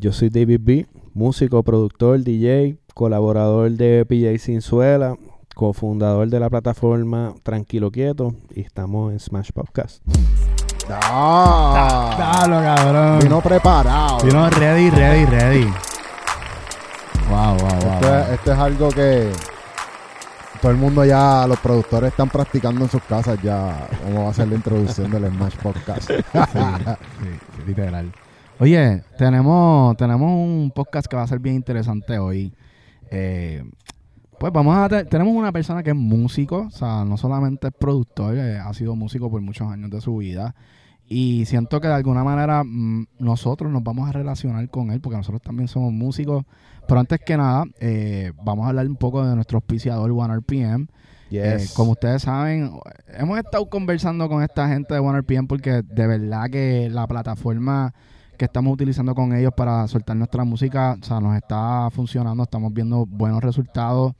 Yo soy David B, músico, productor, DJ, colaborador de PJ Sinzuela, cofundador de la plataforma Tranquilo Quieto y estamos en Smash Podcast. ¡Ah! Dalo, cabrón. Vino preparado. Vino ready, ready, ready. Wow, wow, wow. Esto, es, esto es algo que todo el mundo ya, los productores están practicando en sus casas ya cómo va a ser la introducción del Smash Podcast. Sí, sí, literal. Oye, tenemos, tenemos un podcast que va a ser bien interesante hoy. Eh, pues vamos a te- tenemos una persona que es músico, o sea, no solamente es productor, eh, ha sido músico por muchos años de su vida. Y siento que de alguna manera mm, nosotros nos vamos a relacionar con él, porque nosotros también somos músicos. Pero antes que nada, eh, vamos a hablar un poco de nuestro auspiciador OneRPM. Eh, como ustedes saben, hemos estado conversando con esta gente de OneRPM porque de verdad que la plataforma que estamos utilizando con ellos para soltar nuestra música, o sea, nos está funcionando, estamos viendo buenos resultados.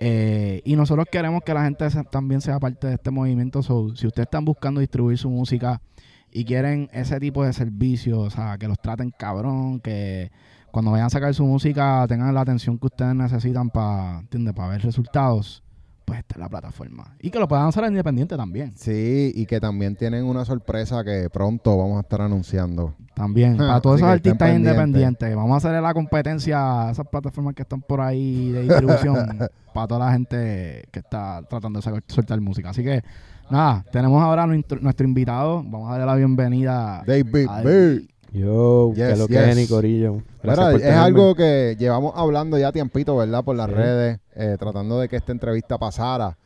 Eh, y nosotros queremos que la gente también sea parte de este movimiento. So, si ustedes están buscando distribuir su música y quieren ese tipo de servicios, o sea, que los traten cabrón, que cuando vayan a sacar su música tengan la atención que ustedes necesitan para, Para ver resultados, pues esta es la plataforma. Y que lo puedan hacer independiente también. Sí, y que también tienen una sorpresa que pronto vamos a estar anunciando. También, para todos esos artistas pendientes. independientes. Vamos a hacerle la competencia a esas plataformas que están por ahí de distribución para toda la gente que está tratando de soltar música. Así que, nada, tenemos ahora nuestro, nuestro invitado. Vamos a darle la bienvenida. David a B. Yo, que Yes, lo que es Ni Corillo. Es algo que llevamos hablando ya tiempito, ¿verdad? Por las Sí. redes, eh, tratando de que esta entrevista pasara.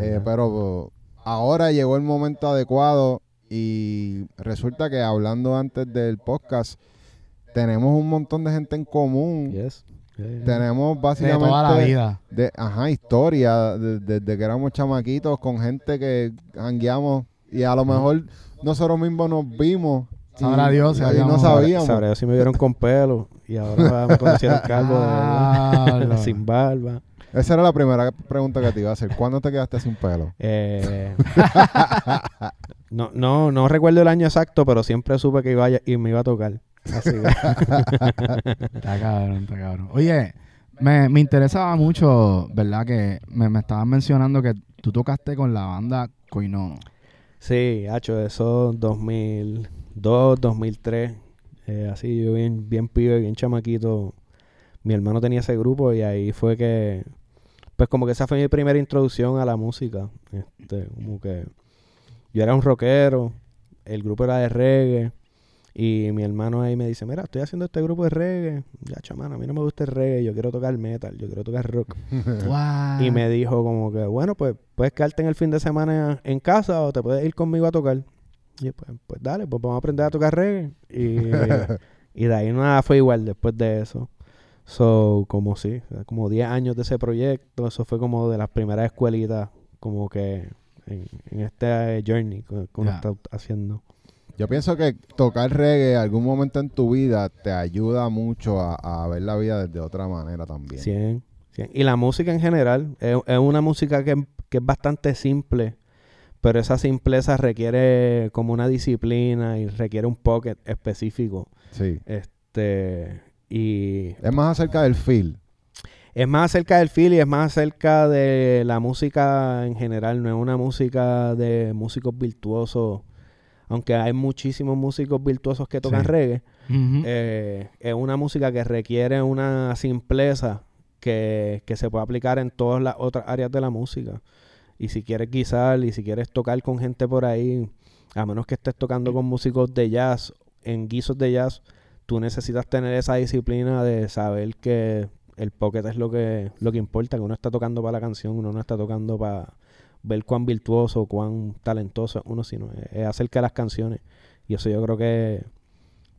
Eh, pero ahora llegó el momento adecuado y resulta que hablando antes del podcast, tenemos un montón de gente en común. Yes. Yeah. Tenemos de básicamente toda la vida. de- ajá, historia de- desde que éramos chamaquitos con gente que hangueamos y a lo mejor nosotros mismos nos vimos. Sabrá Dios, y sabíamos. no sabíamos. Sabré yo si me vieron con pelo y ahora me conocieron calvo de Ah, verdad. sin barba. Esa era la primera pregunta que te iba a hacer. ¿Cuándo te quedaste sin pelo? Eh, no, no, no recuerdo el año exacto, pero siempre supe que iba a, y me iba a tocar. Así que, Está cabrón, está cabrón. Oye, me, me interesaba mucho, ¿verdad? Que me, me estabas mencionando que tú tocaste con la banda Coinono. sí, hacho, eso 2002, 2003. eh, así, yo bien, bien pibe, bien chamaquito. Mi hermano tenía ese grupo y ahí fue que, pues como que esa fue mi primera introducción a la música. Este, como que yo era un rockero, el grupo era de reggae. Y mi hermano ahí me dice, mira, estoy haciendo este grupo de reggae. Ya, chamán, a mí no me gusta el reggae, yo quiero tocar metal, yo quiero tocar rock. Y me dijo como que, bueno, pues puedes quedarte en el fin de semana en casa o te puedes ir conmigo a tocar. Y pues, pues dale, pues vamos a aprender a tocar reggae. Y, y de ahí nada fue igual después de eso. So, como sí, como 10 años de ese proyecto, eso fue como de las primeras escuelitas como que en, en este journey que, que uno está haciendo. Yo pienso que tocar reggae algún momento en tu vida te ayuda mucho a, a ver la vida desde otra manera también. 100, 100. Y la música en general es, es una música que, que es bastante simple, pero esa simpleza requiere como una disciplina y requiere un pocket específico. Sí. Este y Es más acerca del feel. es más acerca del feel y es más acerca de la música en general, no es una música de músicos virtuosos, aunque hay muchísimos músicos virtuosos que tocan Sí. reggae. Eh, es una música que requiere una simpleza que, que se puede aplicar en todas las otras áreas de la música. Y si quieres guisar y si quieres tocar con gente por ahí, a menos que estés tocando con músicos de jazz, en guisos de jazz, tú necesitas tener esa disciplina de saber que el pocket es lo que, lo que importa, que uno está tocando para la canción, uno no está tocando para ver cuán virtuoso, cuán talentoso uno, sino es acerca de las canciones. Y eso yo creo que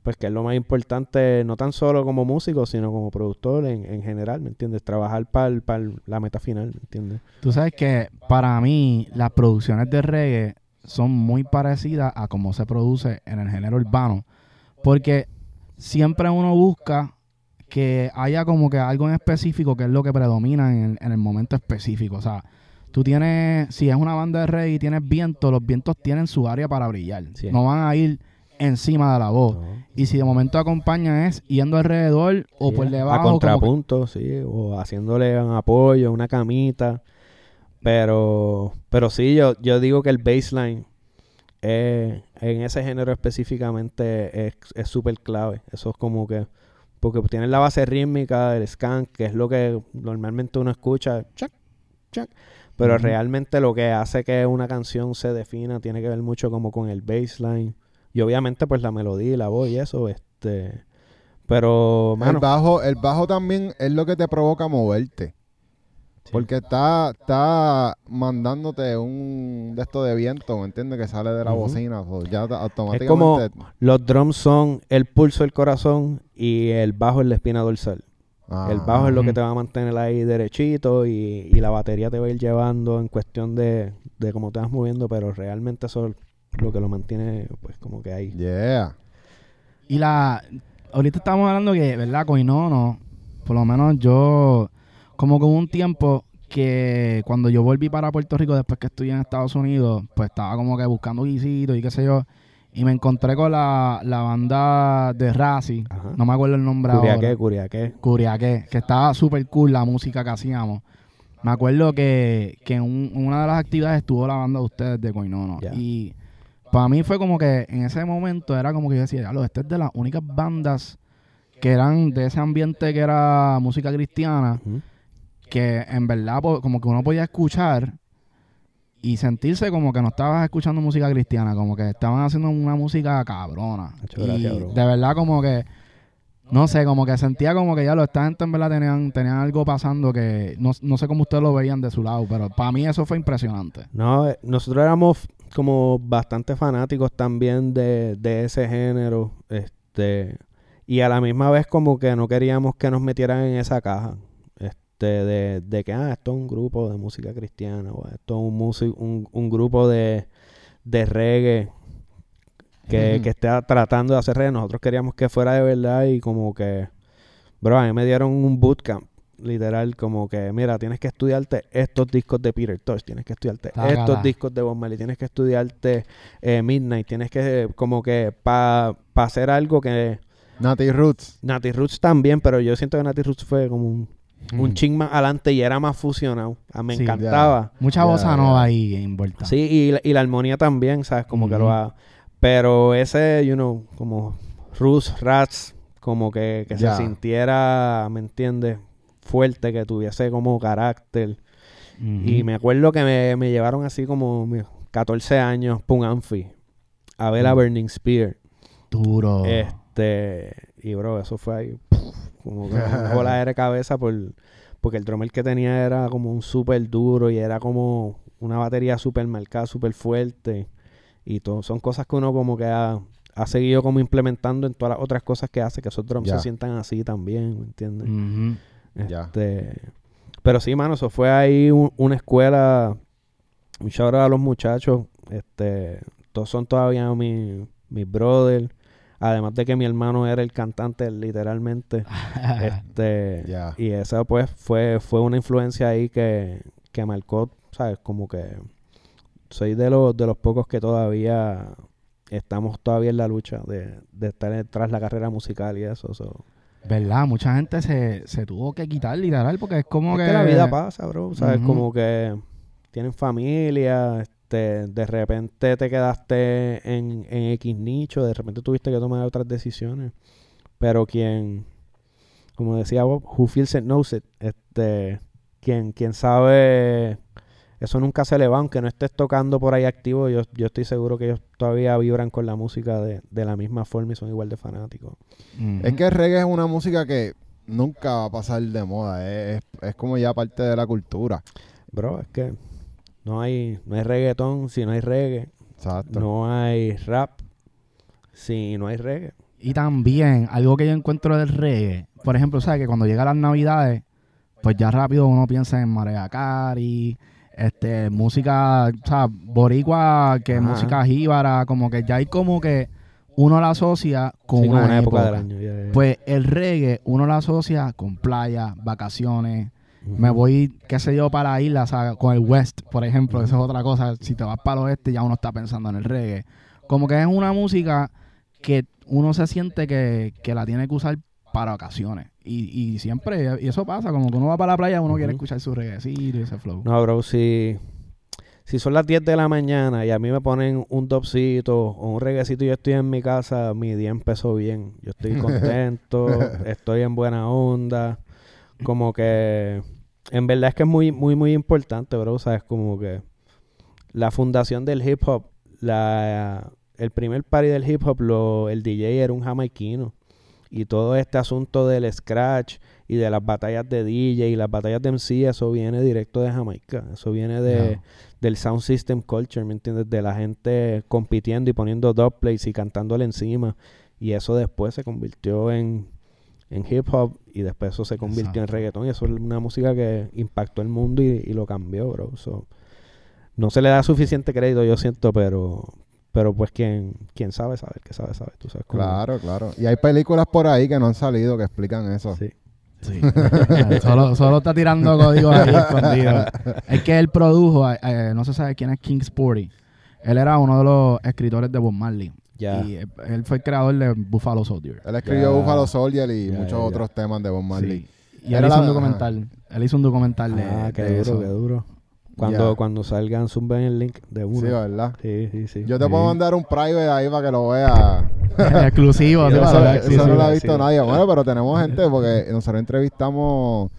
pues que es lo más importante, no tan solo como músico, sino como productor en, en general, ¿me entiendes? Trabajar para la meta final, ¿me entiendes? Tú sabes que para mí las producciones de reggae son muy parecidas a cómo se produce en el género urbano. Porque siempre uno busca que haya como que algo en específico que es lo que predomina en el, en el momento específico. O sea, tú tienes, si es una banda de reggae y tienes viento, los vientos tienen su área para brillar. Sí. No van a ir encima de la voz. No. Y si de momento acompaña es yendo alrededor o por a debajo. que- contrapunto, sí, o haciéndole un apoyo, una camita. Pero, pero sí, yo, yo digo que el baseline eh, en ese género específicamente es es súper clave. Eso es como que, porque tienes la base rítmica del scan, que es lo que normalmente uno escucha, chac, chac, pero realmente lo que hace que una canción se defina tiene que ver mucho como con el baseline. Y obviamente pues la melodía y la voz y eso, este... Pero, El bajo, el bajo también es lo que te provoca moverte. Sí. Porque está, está mandándote un de esto de viento, ¿me entiendes? Que sale de la bocina. o ya ta- Es automáticamente. como los drums son el pulso del corazón y el bajo es la espina dorsal. Ah, el bajo es lo que Ujú. te va a mantener ahí derechito y, y la batería te va a ir llevando en cuestión de, de cómo te vas moviendo, pero realmente eso es lo que lo mantiene pues como que ahí. Yeah. Y la. Ahorita estamos hablando que, ¿verdad? Coinono, por lo menos yo. Como que hubo un tiempo que cuando yo volví para Puerto Rico después que estudié en Estados Unidos, pues estaba como que buscando guisitos y qué sé yo. Y me encontré con la, la banda de Razi. Ajá. No me acuerdo el nombre Curiaqué, ahora. curiaqué. Curiaqué, que estaba súper cool la música que hacíamos. Me acuerdo que, que en un- en una de las actividades estuvo la banda de ustedes de Coinono. Ya. Y para mí fue como que en ese momento era como que yo decía, "Diablo, esta es de las únicas bandas que eran de ese ambiente que era música cristiana, que en verdad po- como que uno podía escuchar y sentirse como que no estabas escuchando música cristiana, como que estaban haciendo una música cabrona. Y de verdad como que no sé, como que sentía como que ya lo esta gente en verdad tenían, tenían algo pasando que no, no sé cómo ustedes lo veían de su lado, pero para mí eso fue impresionante. No, eh, nosotros éramos como bastante fanáticos también de, de ese género, este, y a la misma vez como que no queríamos que nos metieran en esa caja, este, de, de que, ah, esto es un grupo de música cristiana, o esto es un, musi- un, un grupo de, de reggae que, Ujú. que esté tratando de hacer reggae. Nosotros queríamos que fuera de verdad y como que, bro, a mí me dieron un bootcamp literal como que mira tienes que estudiarte estos discos de Peter Tosh tienes que estudiarte Tácala. estos discos de Bob Marley tienes que estudiarte eh, Midnight tienes que como que para hacer algo que Natty Roots. Natty Roots también pero yo siento que Natty Roots fue como un, un Mm. ching más adelante y era más fusionado Ah, me Sí, encantaba Mucha ya. nova ahí envuelta. sí y, la- y la armonía también sabes como que lo ha pero ese you know como Roots Rats como que, que Ya. se sintiera me entiendes fuerte que tuviese como carácter. Y me acuerdo que me, me llevaron así como mi- 14 años un Amphi a ver a. Burning Spear. Duro. Este, y bro, eso fue ahí puf, como que una bola de cabeza por, porque el drummer que tenía era como un súper duro y era como una batería súper marcada, súper fuerte. Y todo, son cosas que uno como que ha, ha seguido como implementando en todas las otras cosas que hace, que esos drums se sientan así también, ¿me entiendes? Este, pero sí, mano, eso fue ahí un- una escuela. Un shout out a los muchachos. Este, todos son todavía mi- mis brothers. Además de que mi hermano era el cantante, literalmente. este. Y esa pues fue, fue una influencia ahí que, que marcó, ¿sabes? Como que soy de los, de los pocos que todavía estamos todavía en la lucha de, de estar tras la carrera musical y eso. so. ¿Verdad? Mucha gente se, se tuvo que quitar literal porque es como es que... que la vida pasa, bro. ¿Sabes? Ujú. Como que tienen familia, este, de repente te quedaste en, en X nicho, de repente tuviste que tomar otras decisiones. Pero quien, como decía Bob, who feels it knows it. Este, quien, quien sabe, eso nunca se le va, aunque no estés tocando por ahí activo. Yo, yo estoy seguro que ellos todavía vibran con la música de, de la misma forma y son igual de fanáticos. Ujú. Es que el reggae es una música que nunca va a pasar de moda. Es, es- es como ya parte de la cultura. Bro, es que no hay, no hay reggaetón si no hay reggae. Exacto. No hay rap si no hay reggae. Y también, algo que yo encuentro del reggae, por ejemplo, ¿sabes? Que cuando llegan las navidades, pues ya rápido uno piensa en María Cari, este, música, o sea, boricua, que Ajá. música jíbara, como que ya hay como que uno la asocia con Sí, una, época. del año. ya, ya. Pues el reggae uno la asocia con playa, vacaciones, me voy, qué sé yo, para la isla, o sea, con el West, por ejemplo, eso es otra cosa. Si te vas para el oeste, ya uno está pensando en el reggae. Como que es una música que uno se siente que, que la tiene que usar para ocasiones. Y, y siempre, y eso pasa, como que uno va para la playa, uno quiere escuchar su reguecito y ese flow. No, bro, si, si son las 10 de la mañana y a mí me ponen un dopcito o un reguecito y yo estoy en mi casa, mi día empezó bien. Yo estoy contento, estoy en buena onda. Como que, en verdad es que es muy, muy, muy importante, bro. ¿Sabes? Como que la fundación del hip hop, la, el primer party del hip hop, lo, el DJ era un jamaiquino. Y todo este asunto del scratch y de las batallas de DJ y las batallas de MC, eso viene directo de Jamaica. Eso viene de, del sound system culture, ¿me entiendes? De la gente compitiendo y poniendo dubplates y cantándole encima. Y eso después se convirtió en, en hip hop y después eso se convirtió en reggaetón. Y eso es una música que impactó el mundo y, y lo cambió, bro. So, no se le da suficiente crédito, yo siento, pero pero pues quien, quien sabe, sabe, el que sabe, sabe. Tú sabes cómo- Claro, claro. Y hay películas por ahí que no han salido que explican eso. Sí. Sí. solo, solo está tirando códigos ahí escondidos. Es que él produjo, eh, eh, no se sabe quién es King Sporty. Él era uno de los escritores de Bob Marley. Ya. Y eh, él fue el creador de Buffalo Soldier. Él escribió Ya. Buffalo Soldier y muchos otros temas de Bob Marley. Sí. Y él hizo la- un documental. Él hizo un documental de, Ah, qué de duro, eso. qué duro. Cuando, Ya. cuando salgan, zumben el link de uno. Sí, ¿verdad? Sí, sí, sí. Yo te Sí. puedo mandar un private ahí para que lo veas. Exclusivo. sí, eso no lo ha visto sí. nadie. Bueno, pero tenemos gente porque nosotros entrevistamos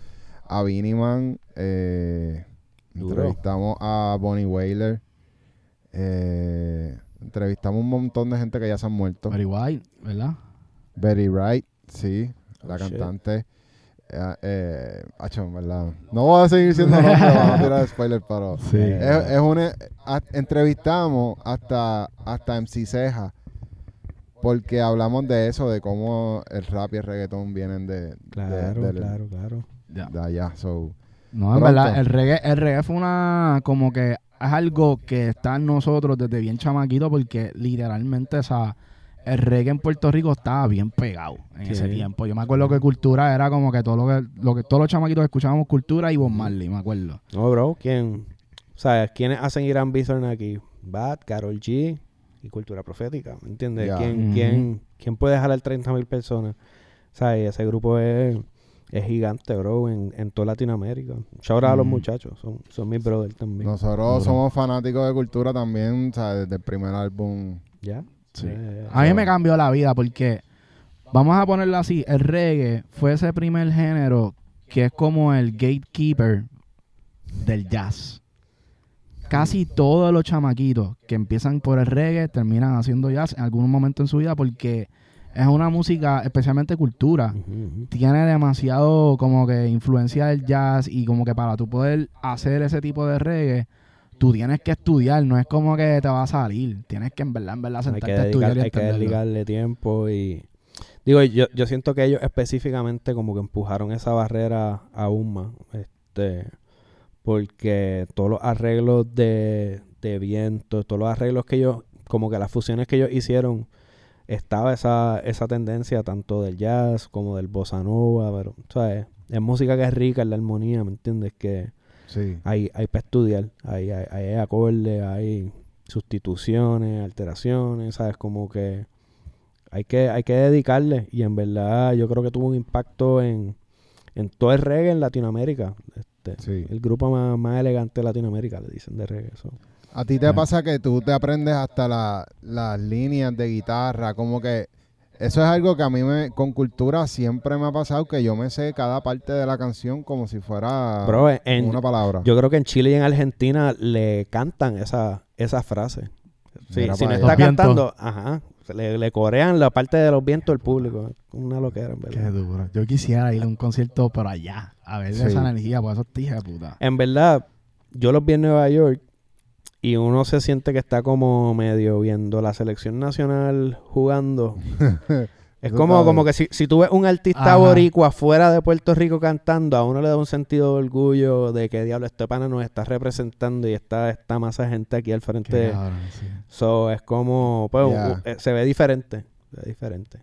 a Biniman, eh, entrevistamos a Bonnie Whaler, eh, entrevistamos un montón de gente que ya se han muerto. Very White, ¿verdad? Betty Wright, sí, la Oh, shit. cantante. Eh, eh, en verdad. No voy a seguir diciendo nombres para no tirar spoiler, pero Sí. es, es una a- entrevistamos hasta hasta MC Ceja porque hablamos de eso, de cómo el rap y el reggaetón vienen de, de- Claro, del- claro, claro. Ya. de allá. So, No, en verdad, el reggae, el reggae fue una, como que es algo que está en nosotros desde bien chamaquito porque literalmente, o sea, el reggae en Puerto Rico estaba bien pegado en Sí. ese tiempo. Yo me acuerdo que cultura era como que todo lo que, lo que todos los chamaquitos escuchábamos cultura y Bob Marley, me acuerdo. No, bro, ¿quién? ¿Sabes? ¿Quiénes hacen Irán Bithorn aquí? Bad, Carol G y Cultura Profética, ¿me entiendes? ¿Quién, quién, quién puede jalar 30 mil personas? ¿Sabes? Ese grupo es, es gigante, bro, en, en toda Latinoamérica. Shout out a los muchachos, son, son mis brothers también. nosotros somos fanáticos de cultura también, o sea, desde el primer álbum. ¿Ya? Sí. A mí me cambió la vida porque, vamos a ponerlo así, el reggae fue ese primer género que es como el gatekeeper del jazz. Casi todos los chamaquitos que empiezan por el reggae terminan haciendo jazz en algún momento en su vida porque es una música, especialmente cultura, tiene demasiado como que influencia del jazz y como que para tú poder hacer ese tipo de reggae, tú tienes que estudiar, no es como que te va a salir, tienes que en verdad, en verdad sentarte que, a estudiar dedicar, y hay que entenderlo. dedicarle tiempo y... Digo, yo, yo siento que ellos específicamente como que empujaron esa barrera aún más. Este, porque todos los arreglos de, de viento, todos los arreglos que ellos, como que las fusiones que ellos hicieron, estaba esa, esa tendencia tanto del jazz como del bossa nova, pero, ¿sabes? Es música que es rica en la armonía, ¿me entiendes? Que Sí. hay, hay para estudiar, hay, hay, hay acordes, hay sustituciones, alteraciones, ¿sabes? Como que hay que, hay que dedicarle y en verdad yo creo que tuvo un impacto en, en todo el reggae en Latinoamérica. Este, Sí. El grupo más, más elegante de Latinoamérica, le dicen de reggae. so. A ti te Ah. pasa que tú te aprendes hasta la- las líneas de guitarra, como que eso es algo que a mí me, con cultura siempre me ha pasado, que yo me sé cada parte de la canción como si fuera Bro, en- una palabra. yo creo que en Chile y en Argentina le cantan esa, esa frase. Sí, si no está vientos. cantando, ajá, le, le corean la parte de los vientos al público. Una loquera, en verdad. Qué duro. Yo quisiera ir a un concierto por allá, a ver Sí. esa energía, por esos tijes de puta. En verdad, yo los vi en Nueva York y uno se siente que está como medio viendo la selección nacional jugando. es como, como que si, si tú ves un artista Ajá. boricua fuera de Puerto Rico cantando, a uno le da un sentido de orgullo de que diablo, este pana nos está representando y está esta masa de gente aquí al frente. cabrón, sí. So, es como, pues, eh, se ve diferente. Se ve diferente.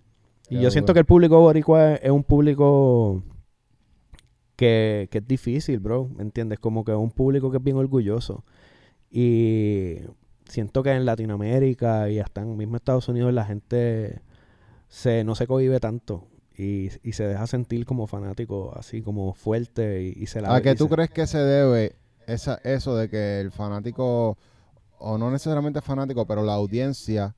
Y yo siento que el público boricua es, es un público que, que es difícil, bro. ¿Me entiendes? Como que es un público que es bien orgulloso. Y siento que en Latinoamérica y hasta en mismo Estados Unidos la gente se, no se cohibe tanto y, y se deja sentir como fanático, así como fuerte y, y se la ¿A qué tú se- crees que se debe esa, eso de que el fanático, o no necesariamente fanático, pero la audiencia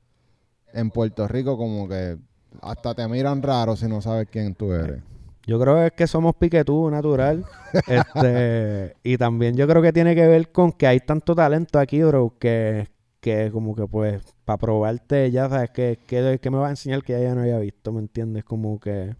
en Puerto Rico como que hasta te miran raro si no sabes quién tú eres? Yo creo que es que somos piquetú natural. este, y también yo creo que tiene que ver con que hay tanto talento aquí, bro, que, que como que pues para probarte ya sabes que, que, que me va a enseñar que ya no había visto, ¿me entiendes? Como que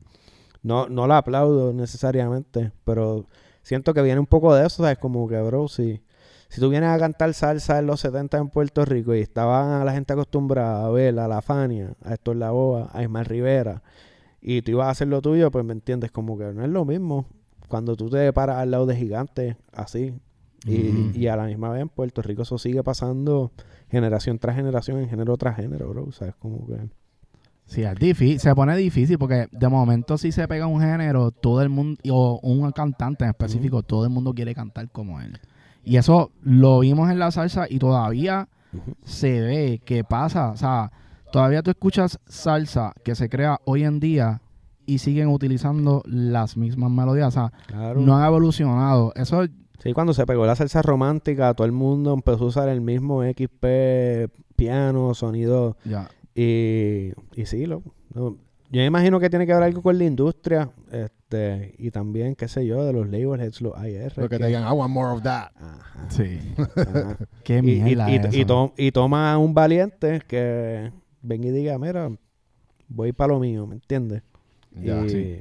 no, no la aplaudo necesariamente, pero siento que viene un poco de eso, ¿sabes? Como que, bro, si, si tú vienes a cantar salsa en los 70 en Puerto Rico y estaba la gente acostumbrada a ver a La Fania, a Héctor Lavoe, a Ismael Rivera, y tú ibas a hacer lo tuyo, pues me entiendes, como que no es lo mismo cuando tú te paras al lado de gigantes así. Y, y a la misma vez en Puerto Rico eso sigue pasando generación tras generación, en género tras género, bro. ¿Sabes? Como que... Sí, es difícil, se pone difícil porque de momento si se pega un género, todo el mundo, o un cantante en específico, todo el mundo quiere cantar como él. Y eso lo vimos en la salsa y todavía se ve que pasa. O sea, todavía tú escuchas salsa que se crea hoy en día y siguen utilizando las mismas melodías. O sea, Claro. no han evolucionado. Eso, Sí, cuando se pegó la salsa romántica, todo el mundo empezó a usar el mismo XP, piano, sonido. ya. Y, y sí, lo, no, yo me imagino que tiene que ver algo con la industria. este Y también, qué sé yo, de los labels, los IR. Lo que que- te digan, I want more of that. Ajá, Sí. ajá. Qué y, y- mierda y- y to- y toma un valiente que venga y diga, mira, voy para lo mío, ¿me entiendes? Ya. y sí.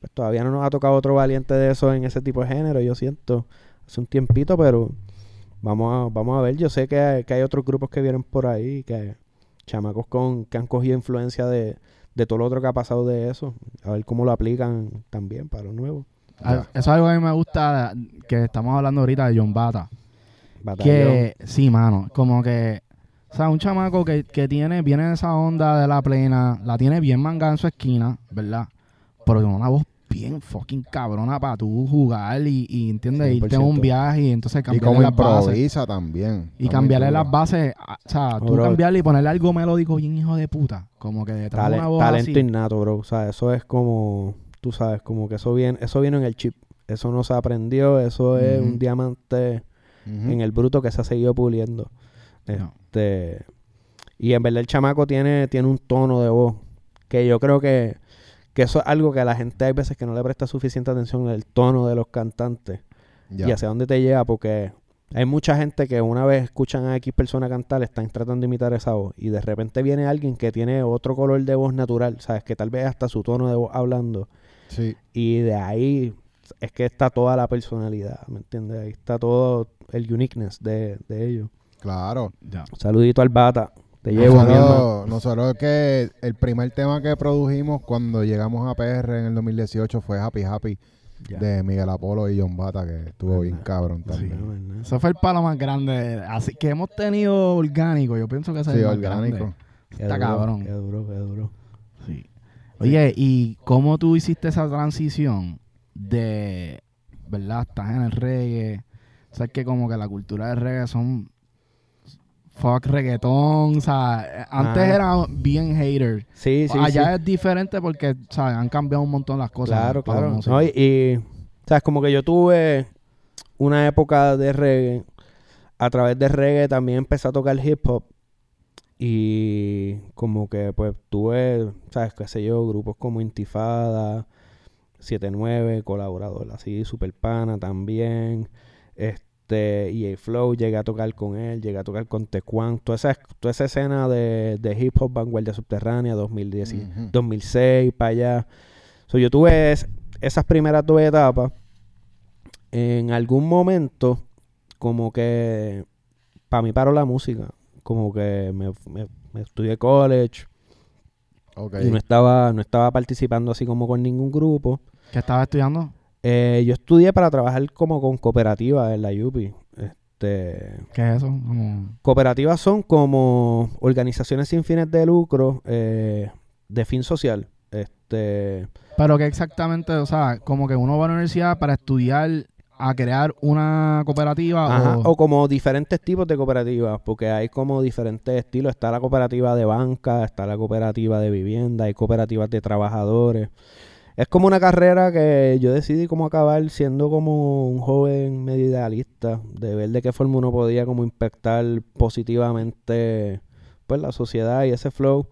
pues todavía no nos ha tocado otro valiente de eso en ese tipo de género, yo siento, hace un tiempito, pero vamos a, vamos a ver, yo sé que hay, que hay otros grupos que vienen por ahí, que chamacos con, que han cogido influencia de, de todo lo otro que ha pasado de eso, a ver cómo lo aplican también para lo nuevo. Ah. Eso es algo que a mí me gusta, que estamos hablando ahorita de John Bata. Batallón. Que, sí, mano, como que, o sea, un chamaco que, que tiene, viene de esa onda de la plena, la tiene bien mangada en su esquina, ¿verdad? Pero con una voz bien fucking cabrona para tú jugar y, y ¿entiendes? Irte en 100%. un viaje y entonces Y cambiarle como las bases. improvisa también. Y cambiarle las bases, a- o sea, tú bro. cambiarle y ponerle algo melódico bien hijo de puta. Como que detrás de una voz talento así. innato, bro. O sea, eso es como, tú sabes, como que eso viene, eso viene en el chip. Eso no se aprendió, eso es Ujú. un diamante Ujú. en el bruto que se ha seguido puliendo. No. Este, y en verdad el chamaco tiene, tiene un tono de voz que yo creo que, que eso es algo que a la gente hay veces que no le presta suficiente atención el tono de los cantantes y hacia dónde te lleva porque hay mucha gente que una vez escuchan a X persona cantar están tratando de imitar esa voz y de repente viene alguien que tiene otro color de voz natural, sabes que tal vez hasta su tono de voz hablando Sí. y de ahí es que está toda la personalidad, ¿me entiendes? Ahí está todo el uniqueness de, de ellos. Claro. Ya. Saludito al Bata. Te llevo. Nosotros, nosotros que el primer tema que produjimos cuando llegamos a PR en el 2018 fue Happy Happy Ya. de Miguel Apolo y John Bata, que estuvo bien cabrón Sí. también. No. Eso fue el palo más grande. Así que hemos tenido orgánico. Yo pienso que ese Sí, es el orgánico. Qué Está duro, cabrón. Qué duro, qué duro. Sí. Oye, ¿y cómo tú hiciste esa transición de, verdad, estás en el reggae? Sabes que como que la cultura del reggae son fuck reggaetón, o sea, antes Ah. era bien hater. Sí, sí, Allá sí. es diferente porque, ¿sabes? Han cambiado un montón las cosas. Claro, claro. No, y, y, sabes, como que yo tuve una época de reggae. A través de reggae también empecé a tocar hip hop. Y como que pues tuve, sabes, qué sé yo, grupos como Intifada, 79, colaborador así, Super Pana también. Este, EA Flow, llegué a tocar con él, llegué a tocar con Tecuan. Toda esa, toda esa escena de, de hip hop vanguardia subterránea, 2010, y- Ujú. 2006 para allá. So, yo tuve es- esas primeras dos etapas. En algún momento, como que para mí paró la música. Como que me, me- me estudié college y no estaba, no estaba participando así como con ningún grupo. ¿Qué estabas estudiando? Eh, yo estudié para trabajar como con cooperativas en la UPI. Este, ¿Qué es eso? Como... cooperativas son como organizaciones sin fines de lucro eh, de fin social. Este, Pero que exactamente, o sea, como que uno va a la universidad para estudiar a crear una cooperativa Ajá, o, o como diferentes tipos de cooperativas, porque hay como diferentes estilos. Está la cooperativa de banca, está la cooperativa de vivienda, hay cooperativas de trabajadores. Es como una carrera que yo decidí como acabar siendo como un joven medio idealista, de ver de qué forma uno podía como impactar positivamente pues la sociedad y ese flow.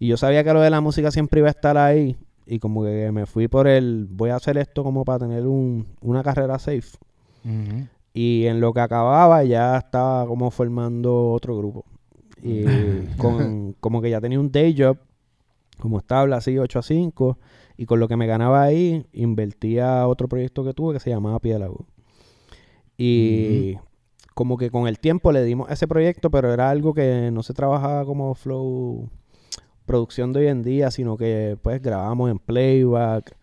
Y yo sabía que lo de la música siempre iba a estar ahí. Y como que me fui por el, voy a hacer esto como para tener un, una carrera safe. Y en lo que acababa ya estaba como formando otro grupo. Y con, como que ya tenía un day job, como estable, así 8 a 5. Y con lo que me ganaba ahí, invertía otro proyecto que tuve que se llamaba Pielago. Y como que con el tiempo le dimos ese proyecto, pero era algo que no se trabajaba como flow producción de hoy en día, sino que pues grabamos en playback.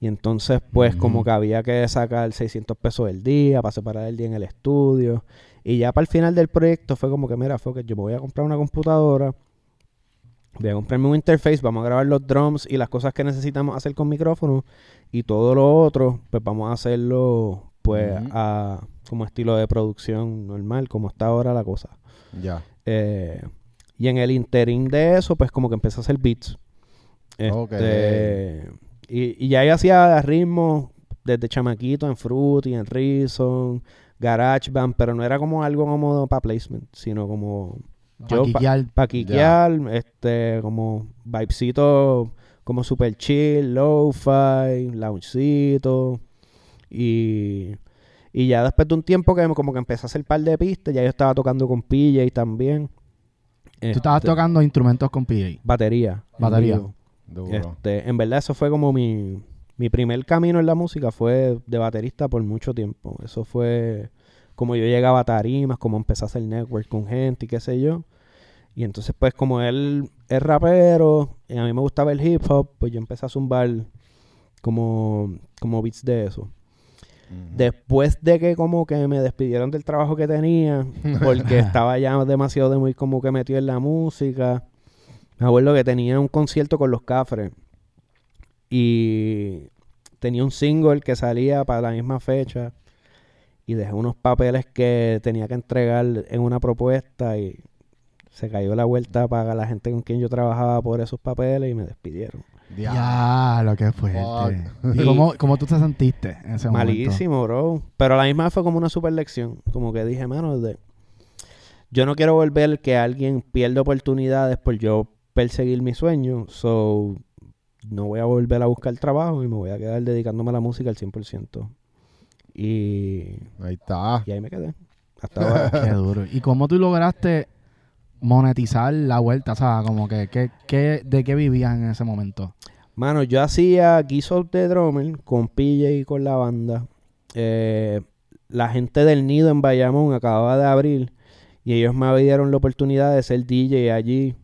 Y entonces pues como que había que sacar 600 pesos el día para separar el día en el estudio. Y ya para el final del proyecto fue como que, mira, fue que yo me voy a comprar una computadora, voy a comprarme un interface, vamos a grabar los drums y las cosas que necesitamos hacer con micrófono y todo lo otro, pues vamos a hacerlo pues Ujú. a como estilo de producción normal, como está ahora la cosa. Ya. Eh, y en el interín de eso, pues como que empecé a hacer beats. Ok. Este, y, y ya yo hacía ritmos desde chamaquito en Fruity, en Reason, GarageBand, pero no era como algo como para placement, sino como Pa' yo quiquear. para quiquear, este, como vibecito como super chill, lo-fi, loungecito. Y, y ya después de un tiempo que como que empecé a hacer par de pistas, ya yo estaba tocando con PJ también. Tú estabas Este, tocando instrumentos con PJ. batería. Batería. Este, en verdad eso fue como mi, mi primer camino en la música fue de baterista por mucho tiempo. Eso fue como yo llegaba a tarimas, como empecé a hacer network con gente y qué sé yo. Y entonces pues como él es rapero y a mí me gustaba el hip hop, pues yo empecé a zumbar como, como beats de eso. Después de que como que me despidieron del trabajo que tenía, porque estaba ya demasiado de muy como que metido en la música. Me acuerdo que tenía un concierto con los Cafres y tenía un single que salía para la misma fecha y dejé unos papeles que tenía que entregar en una propuesta y se cayó la vuelta para la gente con quien yo trabajaba por esos papeles y me despidieron. Ya. Lo que fuerte. ¿Y cómo, cómo tú te sentiste en ese momento? Malísimo, bro. Pero a la misma vez fue como una super lección. Como que dije, mano, de... yo no quiero volver que alguien pierda oportunidades por yo perseguir mi sueño. So, no voy a volver a buscar trabajo y me voy a quedar dedicándome a la música al 100%. Y, Ahí está. y ahí me quedé. Hasta ahora. Qué duro. ¿Y cómo tú lograste monetizar la vuelta? O sea, como que, que, que- ¿de qué vivías en ese momento? Mano, yo hacía guisos de drummer con PJ y con la banda. Eh, la gente del Nido en Bayamón acababa de abrir y ellos me dieron la oportunidad de ser DJ allí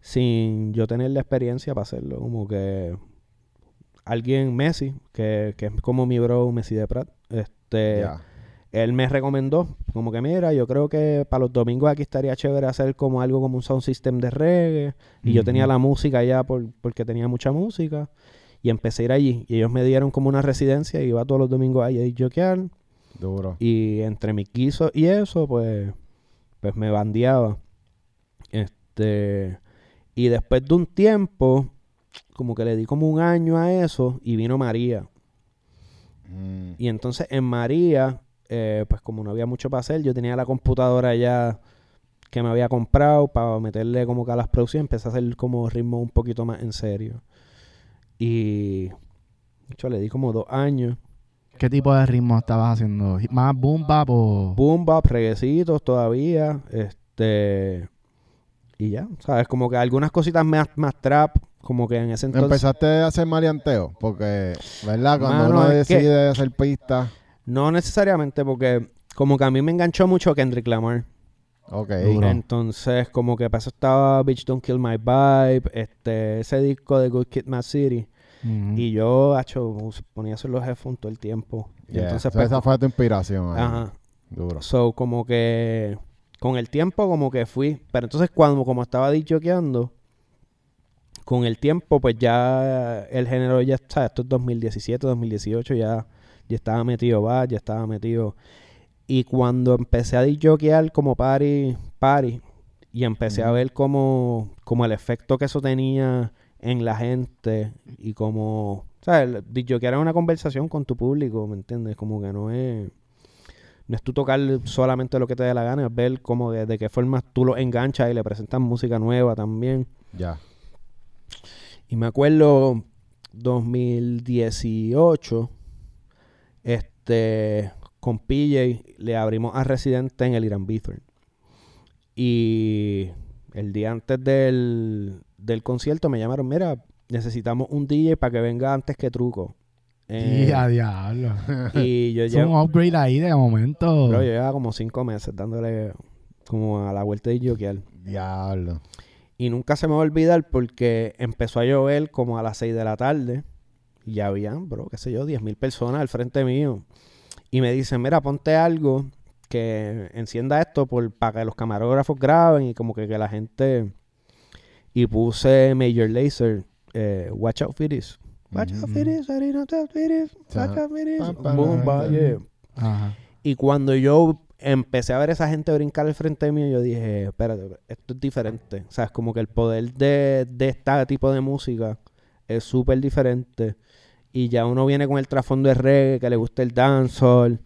sin yo tener la experiencia para hacerlo. Como que alguien, Messi, que, que es como mi bro Messi de Prat, este, él me recomendó, como que mira, yo creo que para los domingos aquí estaría chévere hacer como algo como un sound system de reggae. Y yo tenía la música ya por, porque tenía mucha música. Y empecé a ir allí. Y ellos me dieron como una residencia y iba todos los domingos allí a jokear. Duro. Y entre mis guisos y eso, pues, pues me bandeaba. Este, y después de un tiempo, como que le di como un año a eso y vino María. Mm. Y entonces en María, eh, pues como no había mucho para hacer, yo tenía la computadora ya que me había comprado para meterle como que a las producciones, empecé a hacer como ritmo un poquito más en serio. Y yo le di como dos años. ¿Qué tipo de ritmo estabas haciendo? ¿Más boom bap o...? Boom bap, reguecitos todavía. Este. Y ya, ¿sabes? Como que algunas cositas más, más trap, como que en ese entonces. Empezaste a hacer maleanteo, porque, ¿verdad? Cuando Mano, uno decide hacer pistas, No necesariamente, porque como que a mí me enganchó mucho Kendrick Lamar. ok. Duro. Entonces, como que eso estaba Bitch Don't Kill My Vibe, este, ese disco de Good Kid, Mad City. Y yo, hacho, ponía eso en los headphones todo el tiempo. Y entonces, So, pues, esa fue tu inspiración. ahí. ajá. Duro. So, como que con el tiempo como que fui. Pero entonces cuando como estaba dichoqueando, con el tiempo, pues ya el género ya está, esto es 2017, 2018, ya, ya estaba metido va, ya estaba metido. Y cuando empecé a disjoquear como party, party, y empecé a ver como, como el efecto que eso tenía en la gente y como, ¿sabes? Disjoquear es una conversación con tu público, ¿me entiendes? Como que no es... No es tú tocar solamente lo que te dé la gana, es ver cómo de, de qué forma tú lo enganchas y le presentas música nueva también. Ya. Y me acuerdo 2018, este, con PJ le abrimos a Residente en el Irán Bithorn. Y el día antes del, del concierto me llamaron, mira, necesitamos un DJ para que venga antes que Truco. Eh, Y a diablo. y yo Es un llevo, upgrade ahí de momento. bro, yo llevaba como cinco meses dándole como a la vuelta de jokear. Diablo. Y nunca se me va a olvidar porque empezó a llover como a las 6 de la tarde. Y ya habían, bro, qué sé yo, 10 mil personas al frente mío. Y me dicen, mira, ponte algo que encienda esto por, para que los camarógrafos graben y como que, que la gente... Y puse Major Lazer, eh, Watch Out for This. Watch out for this, tell for this, watch out for this. Boom, yeah. Ajá. Y cuando yo empecé a ver a esa gente brincar al frente mío, yo dije, espérate, esto es diferente. O sea, es como que el poder de, de este tipo de música es súper diferente. Y ya uno viene con el trasfondo de reggae, que le gusta el dancehall.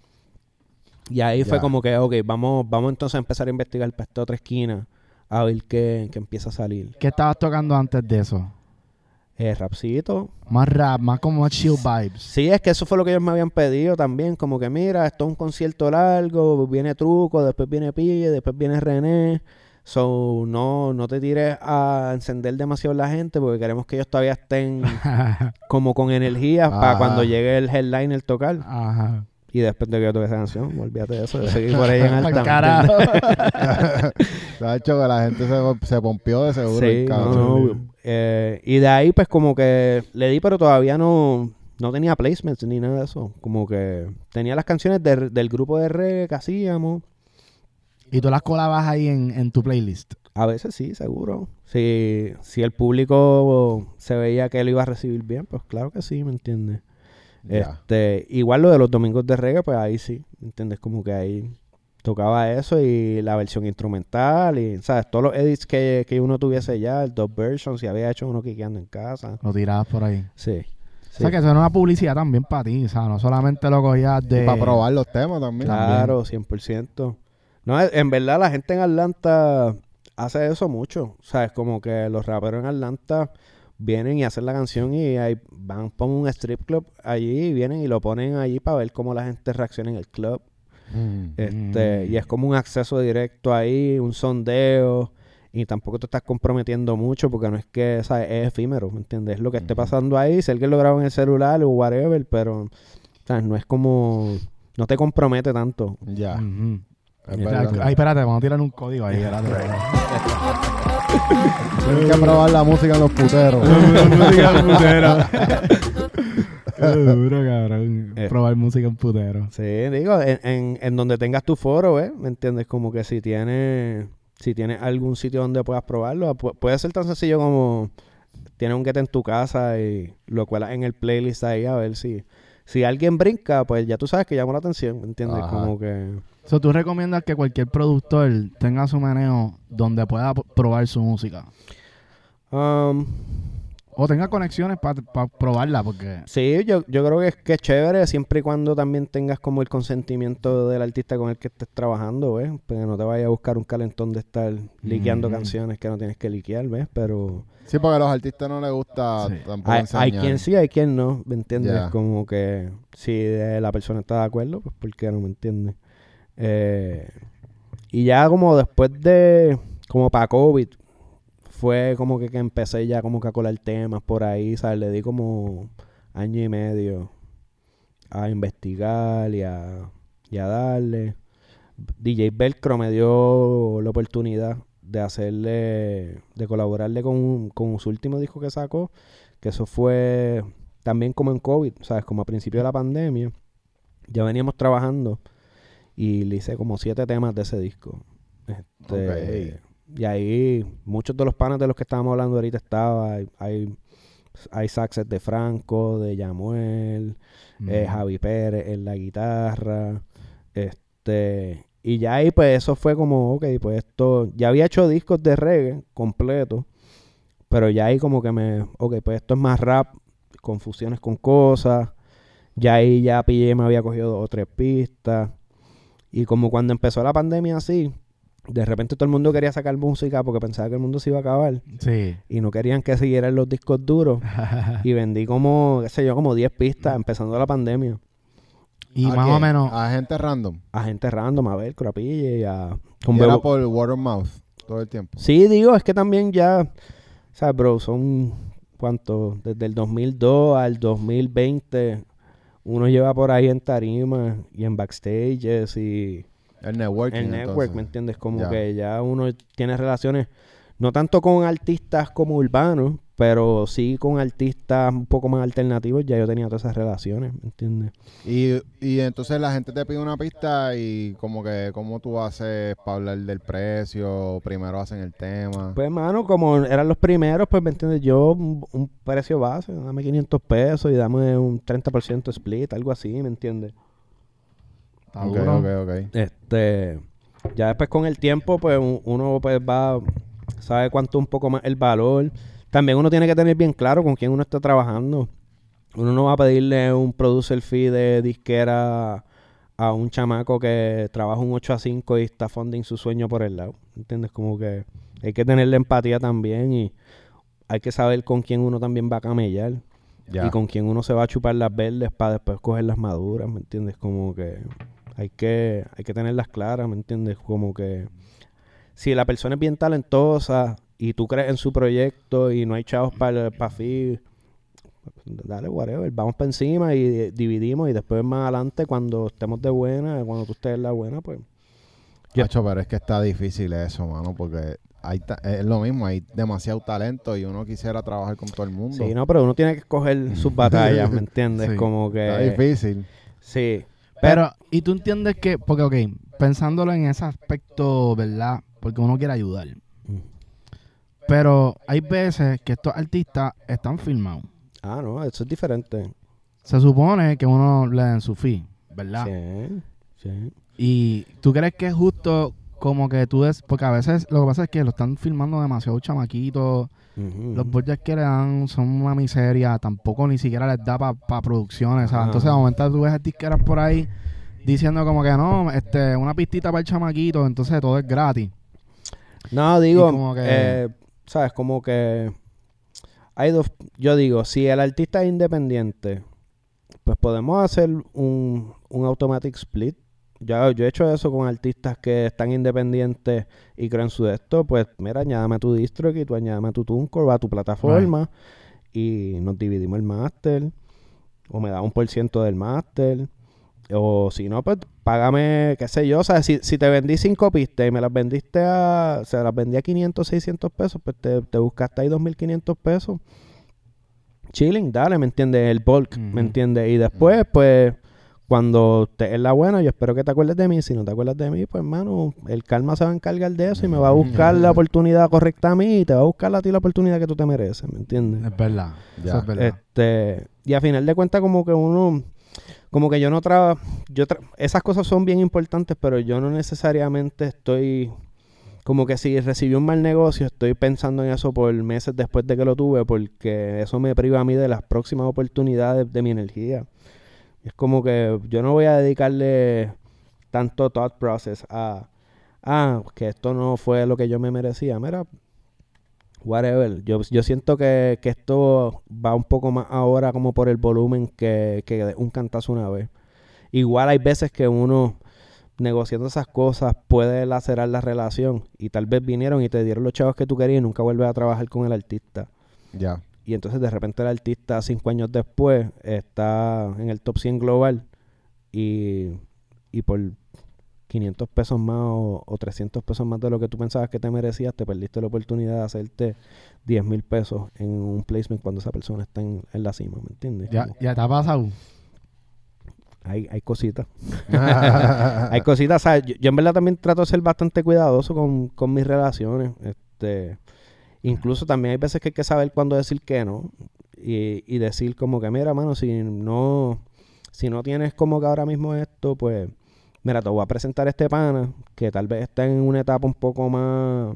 Y ahí fue como que, ok, vamos, vamos entonces a empezar a investigar para esta otra esquina, a ver qué, qué empieza a salir. ¿Qué estabas tocando antes de eso? Eh, rapcito. Más rap, más como chill vibes. Sí, es que eso fue lo que ellos me habían pedido también, como que mira, esto es un concierto largo, viene Truco, después viene Pille, después viene René. So, no, no te tires a encender demasiado la gente porque queremos que ellos todavía estén como con energía para cuando llegue el headliner tocar. Ajá. Y después de que yo toque esa canción, olvídate de eso, de seguir por ahí en alta. ¿me Carajo. Se ha hecho que la gente se, se pompió de seguro. Sí, no, eh, y de ahí pues como que le di, pero todavía no, no tenía placements ni nada de eso. Como que tenía las canciones de- del grupo de reggae que hacíamos. y tú las colabas ahí en, en tu playlist. A veces sí, seguro. Si, si el público se veía que lo iba a recibir bien, pues claro que sí, ¿me entiendes? Este, igual lo de los domingos de reggae, pues ahí sí, ¿me entiendes? Como que ahí tocaba eso y la versión instrumental y, ¿sabes? Todos los edits que, que uno tuviese ya, el dos versions, si había hecho uno quiqueando en casa. Lo tirabas por ahí. Sí. O sea que eso era una publicidad también para ti. O sea, no solamente lo cogías de. para probar los temas también. Claro, 100%. No, en en verdad la gente en Atlanta hace eso mucho. O sea, es como que los raperos en Atlanta vienen y hacen la canción y ahí van por un strip club allí y vienen y lo ponen allí para ver cómo la gente reacciona en el club. Mm. Este, Mm. Y es como un acceso directo ahí, un sondeo. Y tampoco te estás comprometiendo mucho porque no es que ¿sabes? es efímero, ¿me entiendes? Es lo que esté pasando ahí, si alguien lo graba en el celular o whatever, pero ¿sabes? no es como... No te compromete tanto. Ya. Ay, espérate, vamos a tirar un código ahí. espérate. Tienes que probar la música en los puteros. Qué duro, cabrón. Eh. Probar música en putero. Sí, digo, en, en, en donde tengas tu foro, ¿eh? ¿Me entiendes? Como que si tienes si tienes algún sitio donde puedas probarlo, pu- puede ser tan sencillo como tienes un get en tu casa y lo cuelas en el playlist ahí a ver si si alguien brinca, pues ya tú sabes que llamó la atención, ¿me entiendes? Ajá. Como que So, ¿Tú recomiendas que cualquier productor tenga su meneo donde pueda probar su música? um, O tenga conexiones para probarla, porque... Sí, yo, yo creo que es, que es chévere siempre y cuando también tengas como el consentimiento del artista con el que estés trabajando, ¿ves? Pues no te vayas a buscar un calentón de estar liqueando canciones que no tienes que liquear, ¿ves? Pero Sí, porque a los artistas no les gusta Sí. tampoco hay, hay quien sí, hay quien no, ¿me entiendes? Como que si eh, la persona está de acuerdo, pues ¿por qué no me entiendes? Eh, y ya como después de, como para COVID, fue como que, que empecé ya como que a colar temas por ahí, ¿sabes? Le di como año y medio a investigar y a, y a darle. DJ Velcro me dio la oportunidad de hacerle, de colaborarle con, con su último disco que sacó, que eso fue también como en COVID, ¿sabes? Como a principio de la pandemia. Ya veníamos trabajando y le hice como siete temas de ese disco. Este, Y ahí muchos de los panes de los que estábamos hablando ahorita estaba. Hay, hay, saxes de Franco, de Yamuel, eh. Javi Pérez en la guitarra. Este. Y ya ahí, pues, eso fue como, ok, pues esto. Ya había hecho discos de reggae completo. Pero ya ahí como que me. Ok, pues esto es más rap, con fusiones con cosas. Ya ahí ya pillé, me había cogido dos o tres pistas. Y como cuando empezó la pandemia así, de repente todo el mundo quería sacar música porque pensaba que el mundo se iba a acabar. Sí. Y no querían que siguieran los discos duros. y vendí como, qué sé yo, como 10 pistas empezando la pandemia. y ¿A más quién? o menos. A gente random. A gente random, a ver, Crapille y a... Y con era Bebo- por word of mouth todo el tiempo. Sí, digo, es que también ya, ¿sabes, bro? Son, ¿cuánto? Desde el 2002 al 2020, uno lleva por ahí en tarima y en backstages y El networking. el network, entonces. ¿me entiendes? Como que ya uno tiene relaciones, no tanto con artistas como urbanos, pero sí con artistas un poco más alternativos, ya yo tenía todas esas relaciones, ¿me entiendes? Y, y entonces la gente te pide una pista y como que cómo tú haces para hablar del precio, primero hacen el tema. Pues, mano, como eran los primeros, pues, ¿me entiendes? Yo, un, un precio base, dame 500 pesos y dame un 30% split, algo así, ¿me entiendes? Ok, ok, ok. Este, ya después con el tiempo, pues, un- uno pues va, sabe cuánto un poco más el valor. También uno tiene que tener bien claro con quién uno está trabajando. Uno no va a pedirle un producer fee de disquera a un chamaco que trabaja un 8 a 5 y está funding su sueño por el lado. ¿Entiendes? Como que hay que tenerle empatía también y hay que saber con quién uno también va a camellar Ya. y con quién uno se va a chupar las verdes para después coger las maduras, ¿me entiendes? Como que hay que hay que tenerlas claras, ¿me entiendes? Como que si la persona es bien talentosa y tú crees en su proyecto y no hay chavos para pa fi, dale whatever, vamos para encima y dividimos y después más adelante cuando estemos de buena, cuando tú estés en la buena, pues Yo- Hacho, pero es que está difícil eso, mano, porque hay ta- es lo mismo, hay demasiado talento y uno quisiera trabajar con todo el mundo. sí, no, pero uno tiene que escoger sus batallas, ¿me entiendes? Sí. Como que Está difícil. sí, Pero, y tú entiendes que, porque, ok, pensándolo en ese aspecto, ¿verdad? Porque uno quiere ayudar. Pero hay veces que estos artistas están filmados. Ah, no, eso es diferente. Se supone que uno le den su fee, ¿verdad? Sí, sí. Y tú crees que es justo como que tú des, porque a veces lo que pasa es que lo están filmando demasiado chamaquitos, los budgets que le dan son una miseria, tampoco ni siquiera les da para producciones, ¿sabes? Ajá. Entonces de momento tú ves disqueras por ahí diciendo como que no, este, una pistita para el chamaquito, entonces todo es gratis. No, digo, que- eh, ¿sabes? Como que hay dos, yo digo, si el artista es independiente, pues podemos hacer un, un automatic split. Ya, yo he hecho eso con artistas que están independientes y creen su esto, pues mira, añádame a tu distro y tú añádame a tu TuneCore, va a tu plataforma y nos dividimos el máster o me da un por ciento del máster o si no, pues págame, qué sé yo, o sea, si, si te vendí cinco pistas y me las vendiste a, se las vendí a 500, 600 pesos, pues te, te buscaste ahí 2.500 pesos. Chilling, dale, ¿me entiendes? El bulk. ¿me entiendes? Y después, pues, cuando te es la buena, yo espero que te acuerdes de mí. Si no te acuerdas de mí, pues, hermano, el karma se va a encargar de eso y me va a buscar la oportunidad correcta a mí y te va a buscar a ti la oportunidad que tú te mereces, ¿me entiendes? Es verdad. Ya. Eso es verdad. Este, y a final de cuentas, como que uno, como que yo no trabajo, yo esas cosas son bien importantes, pero yo no necesariamente estoy, como que si recibí un mal negocio, estoy pensando en eso por meses después de que lo tuve, porque eso me priva a mí de las próximas oportunidades de mi energía. Es como que yo no voy a dedicarle tanto thought process a, ah, que esto no fue lo que yo me merecía. Mira, whatever. Yo, yo siento que, que esto va un poco más ahora como por el volumen que, que un cantazo una vez. Igual hay veces que uno negociando esas cosas puede lacerar la relación y tal vez vinieron y te dieron los chavos que tú querías y nunca vuelves a trabajar con el artista. Ya. Y entonces de repente el artista cinco años después está en el top 100 global y, y por 500 pesos más o, o 300 pesos más de lo que tú pensabas que te merecías, te perdiste la oportunidad de hacerte 10 mil pesos en un placement cuando esa persona está en, en la cima, ¿me entiendes? ¿Ya, Como- ya te ha pasado? hay, hay cositas. hay cositas, ¿sabes? Yo, yo en verdad también trato de ser bastante cuidadoso con, con mis relaciones. Este, incluso también hay veces que hay que saber cuándo decir que no. Y, y decir como que, mira, mano, si no, si no tienes como que ahora mismo esto, pues, mira, te voy a presentar a este pana que tal vez está en una etapa un poco más,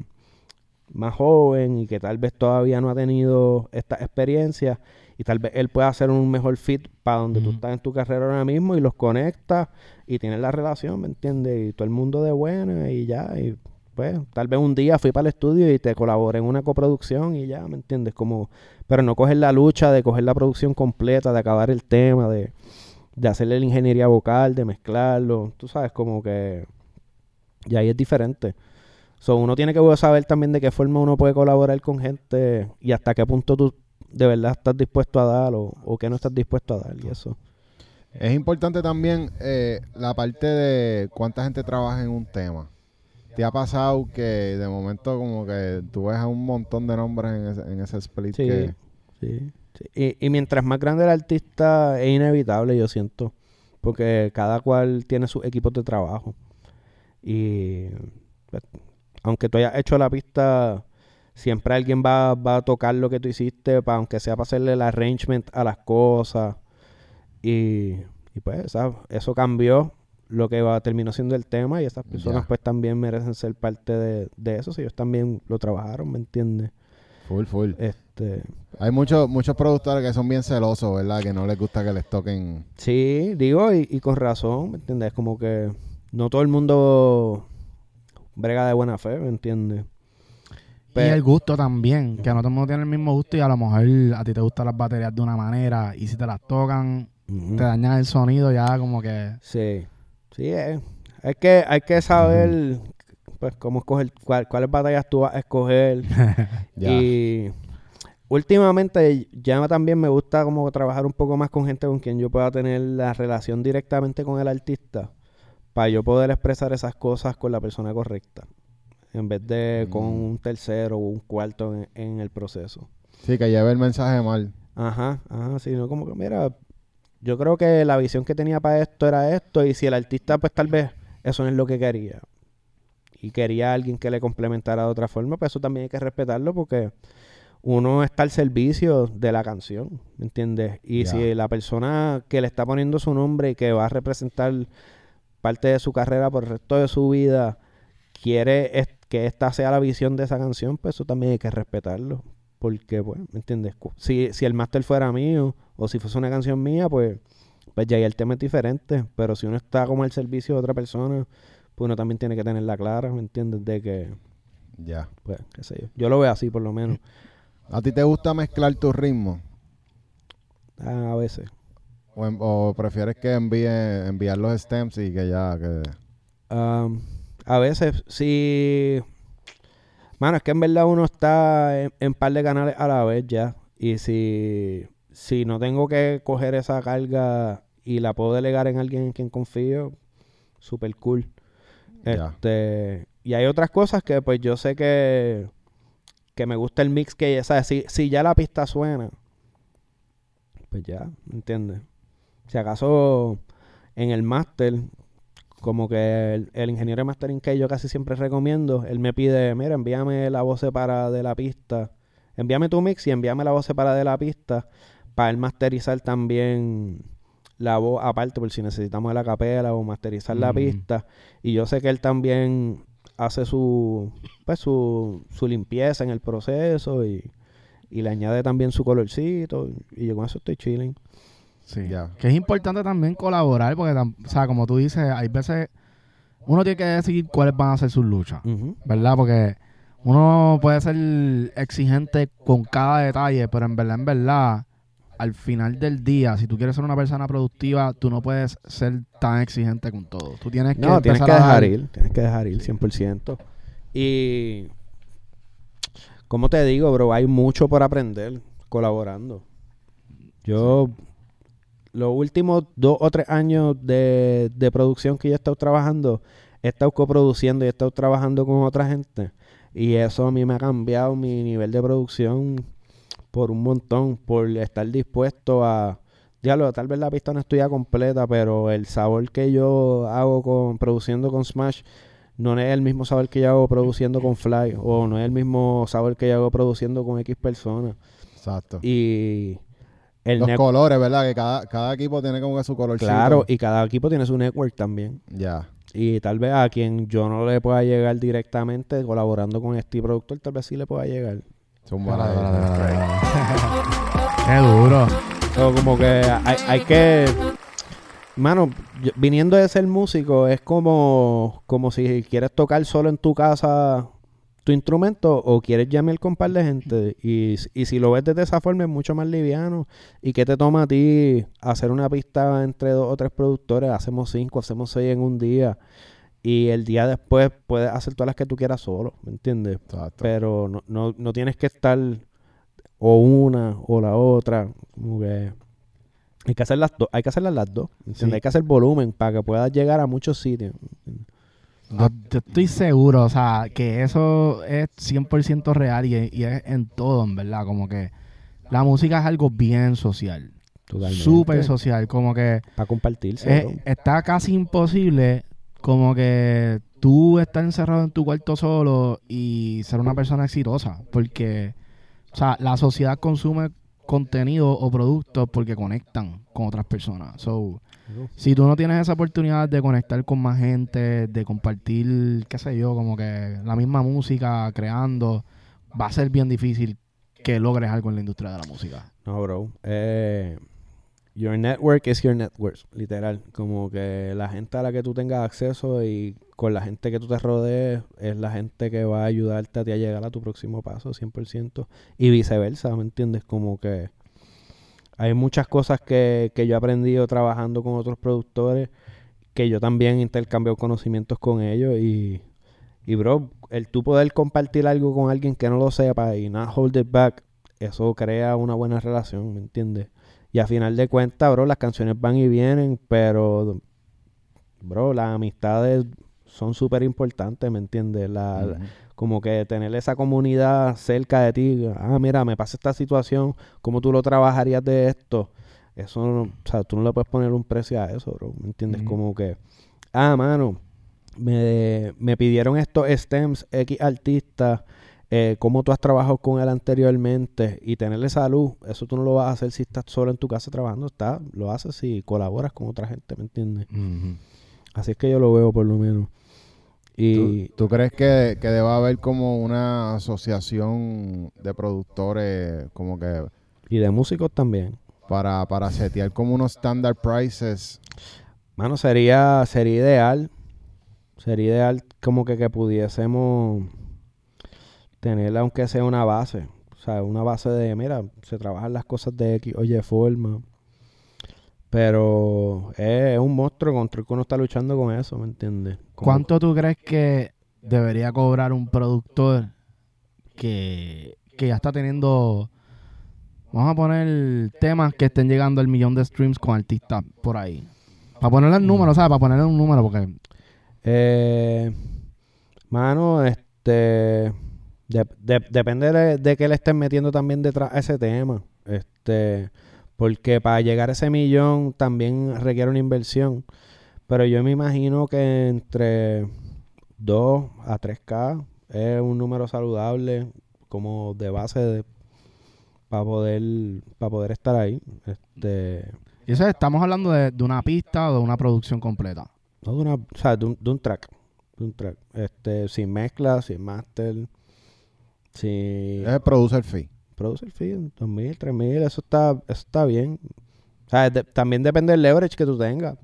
más joven y que tal vez todavía no ha tenido esta experiencia y tal vez él pueda hacer un mejor fit para donde tú estás en tu carrera ahora mismo y los conectas y tienes la relación, ¿me entiendes? Y todo el mundo de buena y ya, y pues tal vez un día fui para el estudio y te colaboré en una coproducción y ya, ¿me entiendes? Como, pero no coger la lucha de coger la producción completa, de acabar el tema, de, de hacerle la ingeniería vocal, de mezclarlo, tú sabes, como que... Y ahí es diferente. So, uno tiene que saber también de qué forma uno puede colaborar con gente y hasta qué punto tú de verdad estás dispuesto a dar o, o qué no estás dispuesto a dar y eso. Es importante también eh, la parte de cuánta gente trabaja en un tema. ¿Te ha pasado que de momento como que tú ves a un montón de nombres en ese, en ese split Sí, que... sí, sí. Y, y mientras más grande el artista es inevitable, yo siento, porque cada cual tiene sus equipos de trabajo. Y pues, aunque tú hayas hecho la pista, siempre alguien va, va a tocar lo que tú hiciste, pa, aunque sea para hacerle el arrangement a las cosas. Y, y pues esa- eso cambió lo que va, terminó siendo el tema y esas personas pues también merecen ser parte de, de eso, si ellos también lo trabajaron, ¿me entiendes? Full, full. Este, Hay muchos muchos productores que son bien celosos, ¿verdad? Que no les gusta que les toquen... Sí, digo, y, y con razón, ¿me entiendes? Como que no todo el mundo brega de buena fe, ¿me entiendes? Y el gusto también, que no todo el mundo tiene el mismo gusto y a lo mejor a ti te gustan las baterías de una manera y si te las tocan, te dañan el sonido ya como que... Sí, sí, es. Hay que, hay que saber, pues, cómo escoger, cuál- cuáles batallas tú vas a escoger. Ya. Y últimamente ya también me gusta como trabajar un poco más con gente con quien yo pueda tener la relación directamente con el artista para yo poder expresar esas cosas con la persona correcta en vez de con Mm. un tercero o un cuarto en, en el proceso. Sí, que lleve el mensaje mal. Ajá, ajá, sí, no como que mira, yo creo que la visión que tenía para esto era esto y si el artista pues tal vez eso no es lo que quería y quería a alguien que le complementara de otra forma, pues eso también hay que respetarlo porque uno está al servicio de la canción, ¿me entiendes? Y si la persona que le está poniendo su nombre y que va a representar parte de su carrera por el resto de su vida quiere que esta sea la visión de esa canción, pues eso también hay que respetarlo. Porque, pues, ¿me entiendes? Si, si el máster fuera mío o si fuese una canción mía, pues, pues ya ahí el tema es diferente. Pero si uno está como al servicio de otra persona, pues uno también tiene que tenerla clara, ¿me entiendes? De que, Ya. pues, qué sé yo. Yo lo veo así, por lo menos. ¿A ti te gusta mezclar tu ritmo? A veces. ¿O, prefieres que envíe enviar los stems y que ya... Que... Am, a veces, sí. Mano, es que en verdad uno está en, en par de canales a la vez ya. Y si, si no tengo que coger esa carga y la puedo delegar en alguien en quien confío, super cool. Este, y hay otras cosas que pues yo sé que, que me gusta el mix que, ¿sabes? Si, si ya la pista suena, pues ya, ¿me entiendes? Si acaso en el máster, como que el, el ingeniero de mastering que yo casi siempre recomiendo, él me pide, mira, envíame la voz separada de la pista, envíame tu mix y envíame la voz separada de la pista para él masterizar también la voz aparte por si necesitamos la capela o masterizar la pista y yo sé que él también hace su pues su, su limpieza en el proceso y, y le añade también su colorcito y yo con eso estoy chilling Sí. Ya. Que es importante también colaborar porque, o sea, como tú dices, hay veces uno tiene que decidir cuáles van a ser sus luchas. ¿verdad? Porque uno puede ser exigente con cada detalle, pero en verdad, en verdad, al final del día, si tú quieres ser una persona productiva, tú no puedes ser tan exigente con todo. Tú tienes que No, tienes que dejar ir, tienes que dejar ir 100%. Y, como te digo, bro, hay mucho por aprender colaborando. Yo, los últimos dos o tres años de, de producción que yo he estado trabajando, he estado coproduciendo y he estado trabajando con otra gente. Y eso a mí me ha cambiado mi nivel de producción por un montón, por estar dispuesto a diablo, tal vez la pista no estudia completa, pero el sabor que yo hago con produciendo con Smash no es el mismo sabor que yo hago produciendo con Fly o no es el mismo sabor que yo hago produciendo con X personas. Exacto. Y el Los colores, ¿verdad? Que cada, cada equipo tiene como que su color. claro, y cada equipo tiene su network también. Ya. Y tal vez a quien yo no le pueda llegar directamente colaborando con este productor, tal vez sí le pueda llegar. Buenas. espérate, espérate, espérate. Qué duro. So, como que hay, hay que. Mano, yo- viniendo de ser músico, es como, como si quieres tocar solo en tu casa tu instrumento o quieres llamar con un par de gente. Y, y si lo ves desde esa forma, es mucho más liviano. ¿Y qué te toma a ti hacer una pista entre dos o tres productores? Hacemos cinco, hacemos seis en un día. Y el día después puedes hacer todas las que tú quieras solo, ¿me entiendes? Exacto. pero no, no, no tienes que estar o una o la otra. Como que hay que hacer las dos, hay que hacerlas las dos. Sí. Hay que hacer volumen para que puedas llegar a muchos sitios. Yo, yo estoy seguro, o sea, que eso es 100% real y, y es en todo, en verdad. Como que la música es algo bien social. Totalmente. Súper social. Como que Para compartirse. es- está casi imposible como que tú estar encerrado en tu cuarto solo y ser una persona exitosa. Porque, o sea, la sociedad consume contenido o productos porque conectan con otras personas. So, si tú no tienes esa oportunidad de conectar con más gente, de compartir, qué sé yo, como que la misma música, creando, va a ser bien difícil que logres algo en la industria de la música. No, bro. Eh, your network is your network, literal. Como que la gente a la que tú tengas acceso y con la gente que tú te rodees es la gente que va a ayudarte a ti a llegar a tu próximo paso, 100%. Y viceversa, ¿me entiendes? Como que hay muchas cosas que, que yo he aprendido trabajando con otros productores que yo también intercambio conocimientos con ellos y, y bro, el tú poder compartir algo con alguien que no lo sepa y not hold it back, eso crea una buena relación, ¿me entiendes? Y a final de cuentas, bro, las canciones van y vienen, pero, bro, las amistades son súper importantes, ¿me entiendes? La, como que tener esa comunidad cerca de ti. Ah, mira, me pasa esta situación, ¿cómo tú lo trabajarías de esto? Eso, no- o sea, tú no le puedes poner un precio a eso, bro, ¿me entiendes? Como que, ah, mano, me, me pidieron estos stems X artistas, eh, cómo tú has trabajado con él anteriormente y tenerle salud, eso tú no lo vas a hacer si estás solo en tu casa trabajando, está, lo haces si colaboras con otra gente, ¿me entiendes? Así es que yo lo veo por lo menos. Y ¿Tú, tú crees que, que deba haber como una asociación de productores como que y de músicos también. para, para setear como unos standard prices? Mano, sería, sería ideal. Sería ideal como que, que pudiésemos tener, aunque sea una base. O sea, una base de, mira, se trabajan las cosas de X, oye, forma. Pero es, es un monstruo contra el que uno está luchando con eso, ¿me entiendes? Como- ¿Cuánto tú crees que debería cobrar un productor que, que ya está teniendo, vamos a poner temas que estén llegando al millón de streams con artistas por ahí? Para ponerle el número, ¿sabes? Para ponerle un número, porque Eh, mano, este. De- de- depende de, de qué le estén metiendo también detrás a ese tema. Este. Porque para llegar a ese millón también requiere una inversión. Pero yo me imagino que entre 2 a 3K es un número saludable, como de base para poder, para poder estar ahí. Este. y eso estamos hablando de, de una pista o de una producción completa. No, de una, o sea, de un, de un track. De un track. Este, sin mezcla, sin master, sin Es el producer fee. producer fee, 2000, 3000, eso está, eso está bien. O sea, de- también depende del leverage que tú tengas.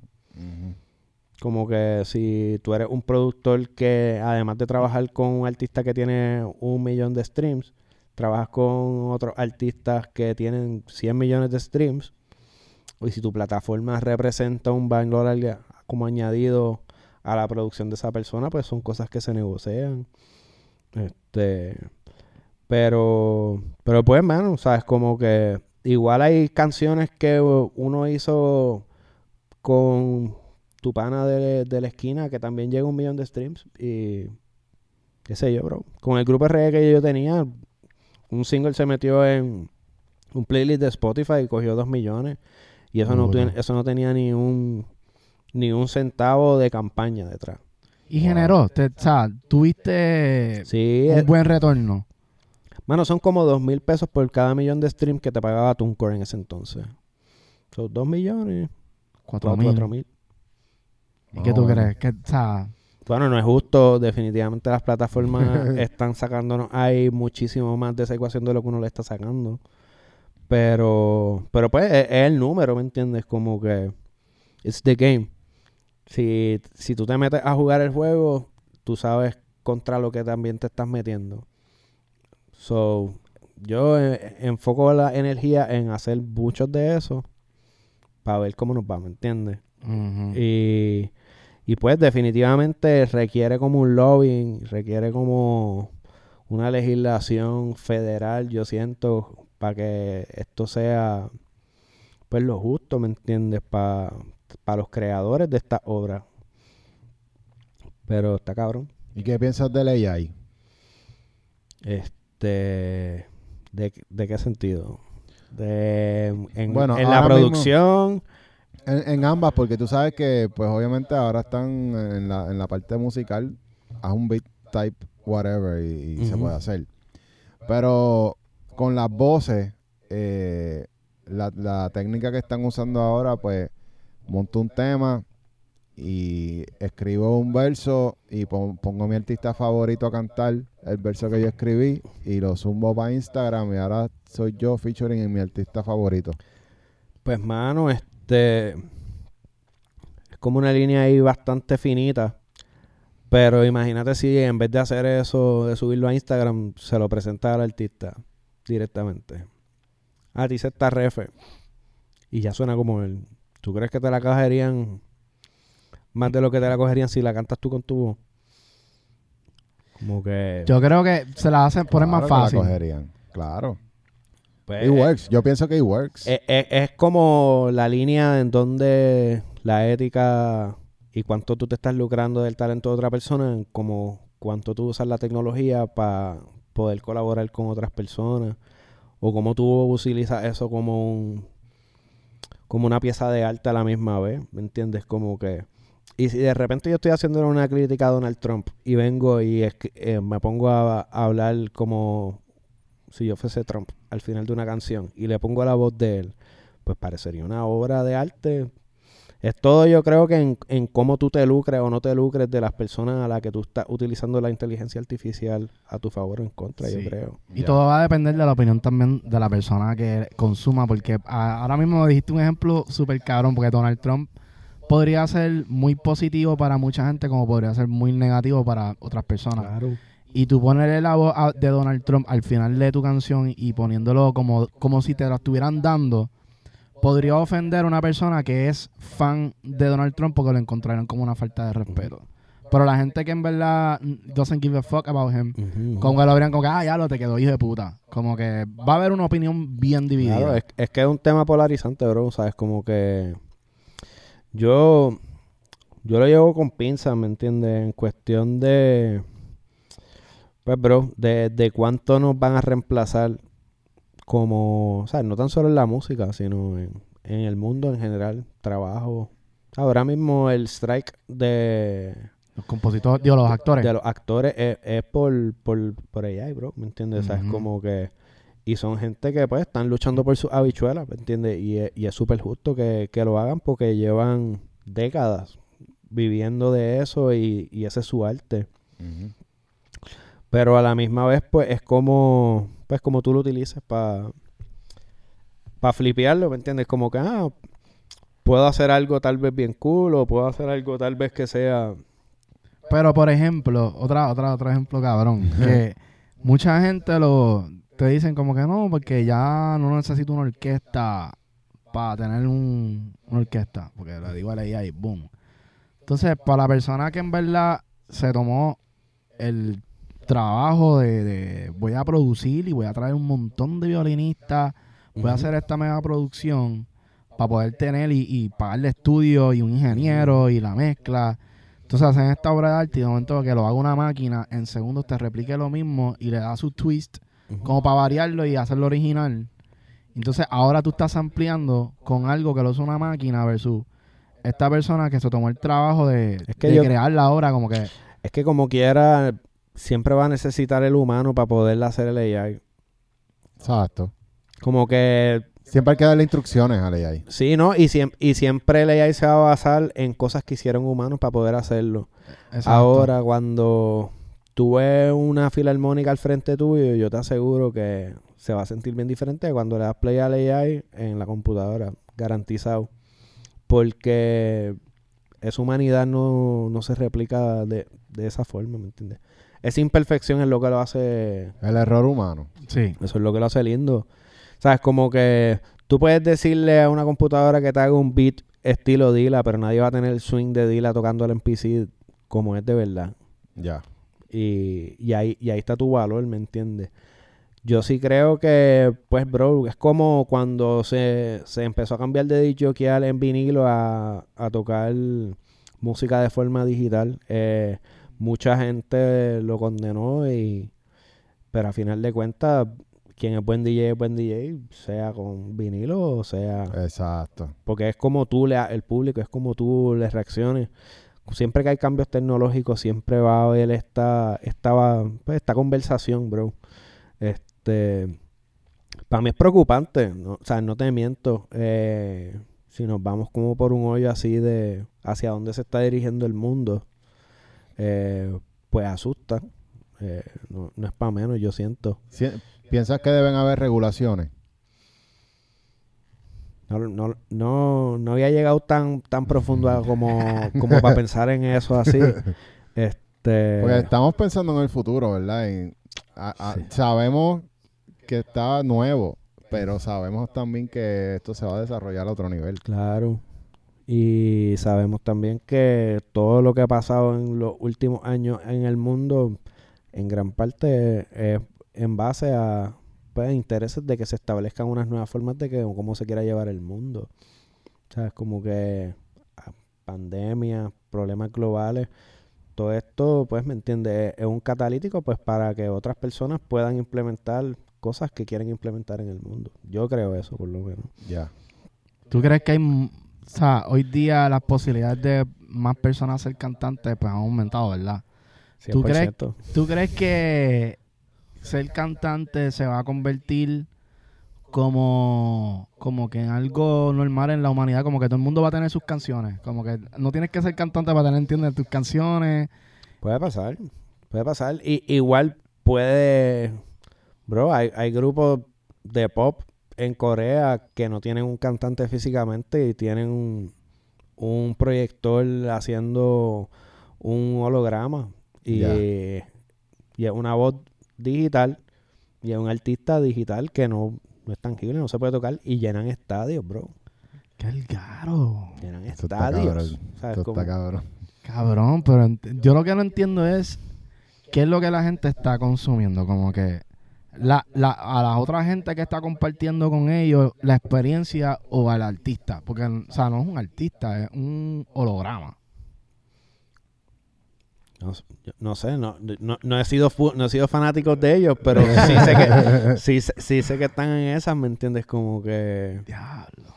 Como que si tú eres un productor que, además de trabajar con un artista que tiene un millón de streams, trabajas con otros artistas que tienen 100 millones de streams, y si tu plataforma representa un valor al- como añadido a la producción de esa persona, pues son cosas que se negocian. Este, pero, pero pues, mano, sabes, como que igual hay canciones que uno hizo con tu pana de, de la esquina que también llega a un millón de streams y qué sé yo, bro. Con el grupo RE que yo tenía, un single se metió en un playlist de Spotify y cogió dos millones. Y eso no, eso no tenía ni un, ni un centavo de campaña detrás. Y generó, te- o sea, tuviste Sí, un eh, buen retorno. Mano, son como dos mil pesos por cada millón de streams que te pagaba TuneCore en ese entonces. Son dos millones, Cuatro mil. cuatro mil. ¿Y qué tú crees? Que, o sea, Bueno, no es justo. Definitivamente las plataformas están sacándonos ahí muchísimo más de esa ecuación de lo que uno le está sacando. Pero, pero pues es, es el número, ¿me entiendes? Como que it's the game. Si, si tú te metes a jugar el juego, tú sabes contra lo que también te estás metiendo. So, yo eh, enfoco la energía en hacer muchos de eso para ver cómo nos va, ¿me entiendes? Y, y pues definitivamente requiere como un lobbying, requiere como una legislación federal, yo siento, para que esto sea pues lo justo, ¿me entiendes? Para los creadores de esta obra. Pero está cabrón. ¿Y qué piensas del AI? Este, ¿de, de qué sentido? De, en, Bueno, en la producción. En, en ambas, porque tú sabes que, pues obviamente ahora están en la, en la parte musical, haz un beat type, whatever, y, y se puede hacer. Pero con las voces, eh, la, la técnica que están usando ahora, pues monto un tema y escribo un verso y pon- pongo a mi artista favorito a cantar el verso que yo escribí y lo zumbo para Instagram y ahora soy yo featuring en mi artista favorito. Pues, mano, este. Es como una línea ahí bastante finita. Pero imagínate si en vez de hacer eso, de subirlo a Instagram, se lo presenta al artista directamente. A ti se está refe. Y ya suena como él. ¿Tú crees que te la cogerían más de lo que te la cogerían si la cantas tú con tu voz? Como que. Yo creo que se la hacen poner más que la fácil. cogerían, claro. pues, It works. Yo pienso que it works. Es, es- es como la línea en donde la ética y cuánto tú te estás lucrando del talento de otra persona, como cuánto tú usas la tecnología para poder colaborar con otras personas, o cómo tú utilizas eso como un como una pieza de arte a la misma vez, ¿me entiendes? Como que y si de repente yo estoy haciendo una crítica a Donald Trump y vengo y eh, me pongo a, a hablar como si yo fuese Trump al final de una canción y le pongo la voz de él, pues parecería una obra de arte. Es todo yo creo que en, en cómo tú te lucres o no te lucres de las personas a las que tú estás utilizando la inteligencia artificial a tu favor o en contra, Sí. yo creo. Y Ya. todo va a depender de la opinión también de la persona que consuma, porque a- ahora mismo dijiste un ejemplo súper cabrón, porque Donald Trump podría ser muy positivo para mucha gente, como podría ser muy negativo para otras personas. Claro. Y tú ponerle la voz a- de Donald Trump al final de tu canción y poniéndolo como, como si te la estuvieran dando, podría ofender a una persona que es fan de Donald Trump porque lo encontraron como una falta de respeto. Pero la gente que en verdad doesn't give a fuck about him, Ujú. como que lo habrían como que, ah, ya lo te quedó hijo de puta. Como que va a haber una opinión bien dividida. Claro, es, es que es un tema polarizante, bro, ¿sabes? Como que yo yo lo llevo con pinzas, ¿me entiendes? En cuestión de pues, bro, de, de cuánto nos van a reemplazar como, o sea, no tan solo en la música, sino en, en el mundo en general, trabajo. Ahora mismo el strike de, Los compositores, digo, los actores. de los actores es, es por, por, por AI, bro, ¿me entiendes? O sea, es como que... Y son gente que pues están luchando por sus habichuelas, ¿me entiendes? Y, es- y es súper justo que, que lo hagan porque llevan décadas viviendo de eso y, y ese es su arte. Pero a la misma vez pues es como... Pues como tú lo utilices para... Para flipearlo, ¿me entiendes? Como que, ah, puedo hacer algo tal vez bien cool o puedo hacer algo tal vez que sea... Pero, por ejemplo, otra, otra, otro ejemplo cabrón, que mucha gente lo te dicen como que no, porque ya no necesito una orquesta para tener un, una orquesta, porque le digo a la AI, boom. Entonces, para la persona que en verdad se tomó el trabajo de, de voy a producir y voy a traer un montón de violinistas, voy a hacer esta mega producción para poder tener y, y pagarle estudio y un ingeniero y la mezcla. Entonces hacen esta obra de arte y de momento que lo haga una máquina, en segundos te replique lo mismo y le da su twist Como para variarlo y hacerlo original. Entonces ahora tú estás ampliando con algo que lo hace una máquina versus esta persona que se tomó el trabajo de, Es que de yo- crear la obra como que... Es que como quiera, siempre va a necesitar el humano para poder hacer el AI. Exacto. Como que Siempre hay que darle instrucciones a la AI. sí, ¿no? Y, siem- y siempre el AI se va a basar en cosas que hicieron humanos para poder hacerlo. Exacto. Ahora, cuando tú ves una filarmónica al frente tuyo, yo te aseguro que se va a sentir bien diferente cuando le das play al AI en la computadora, garantizado. Porque esa humanidad no, no se replica de, de esa forma, ¿me entiendes? Esa imperfección es lo que lo hace El error humano. Sí. eso es lo que lo hace lindo. ¿Sabes? Como que tú puedes decirle a una computadora que te haga un beat estilo Dila, pero nadie va a tener el swing de Dila tocando el NPC como es de verdad. Ya. Y, y, ahí, y ahí está tu valor, ¿me entiendes? Yo sí creo que, pues, bro, es como cuando se, se empezó a cambiar de disjokear en vinilo a, a tocar música de forma digital. Eh, mucha gente lo condenó y... Pero a final de cuentas, quien es buen DJ es buen DJ, sea con vinilo o sea... Exacto. Porque es como tú, le, el público, es como tú le reacciones. Siempre que hay cambios tecnológicos, siempre va a haber esta, esta, pues, esta conversación, bro. Este, para mí es preocupante, ¿no? o sea, no te miento. eh, si nos vamos como por un hoyo así de hacia dónde se está dirigiendo el mundo, eh, pues asusta. Eh, no, es para menos, yo siento. Si- ¿Piensas que deben haber regulaciones? No, no, no, no había llegado tan, tan profundo como, como para pensar en eso así. Este, Porque estamos pensando en el futuro, ¿verdad? En- a- a- Sí. Sabemos que está nuevo, pero sabemos también que esto se va a desarrollar a otro nivel. Claro. Y sabemos también que todo lo que ha pasado en los últimos años en el mundo, en gran parte es en base a pues, intereses de que se establezcan unas nuevas formas de que cómo se quiera llevar el mundo. O sea, es como que ah, pandemia, problemas globales, todo esto, pues, ¿me entiendes? Es, un catalítico, pues, para que otras personas puedan implementar cosas que quieren implementar en el mundo. Yo creo eso, por lo menos. Ya. ¿Tú crees que hay, o sea, hoy día las posibilidades de más personas ser cantantes pues han aumentado, ¿verdad? ¿Tú crees- 100%. ¿Tú crees que ser cantante se va a convertir como, como que en algo normal en la humanidad? Como que todo el mundo va a tener sus canciones. Como que no tienes que ser cantante para tener, entiendes, tus canciones. Puede pasar, puede pasar. Y, igual puede, bro, hay, hay grupos de pop en Corea que no tienen un cantante físicamente y tienen un, un proyector haciendo un holograma. Y, y es una voz digital y es un artista digital que no, no es tangible, no se puede tocar y llenan estadios, bro. ¡Qué caro! Llenan Esto está estadios. cabrón. ¿Sabes Esto cómo? está cabrón. Cabrón, pero yo lo que no entiendo es qué es lo que la gente está consumiendo. Como que la, la, a la otra gente que está compartiendo con ellos la experiencia o al artista. Porque, o sea, no es un artista, es un holograma. No, no sé, no, no, no he sido no he sido fanático de ellos, pero sí sé que sí, sé- sí sé que están en esas, ¿me entiendes? Como que Diablo.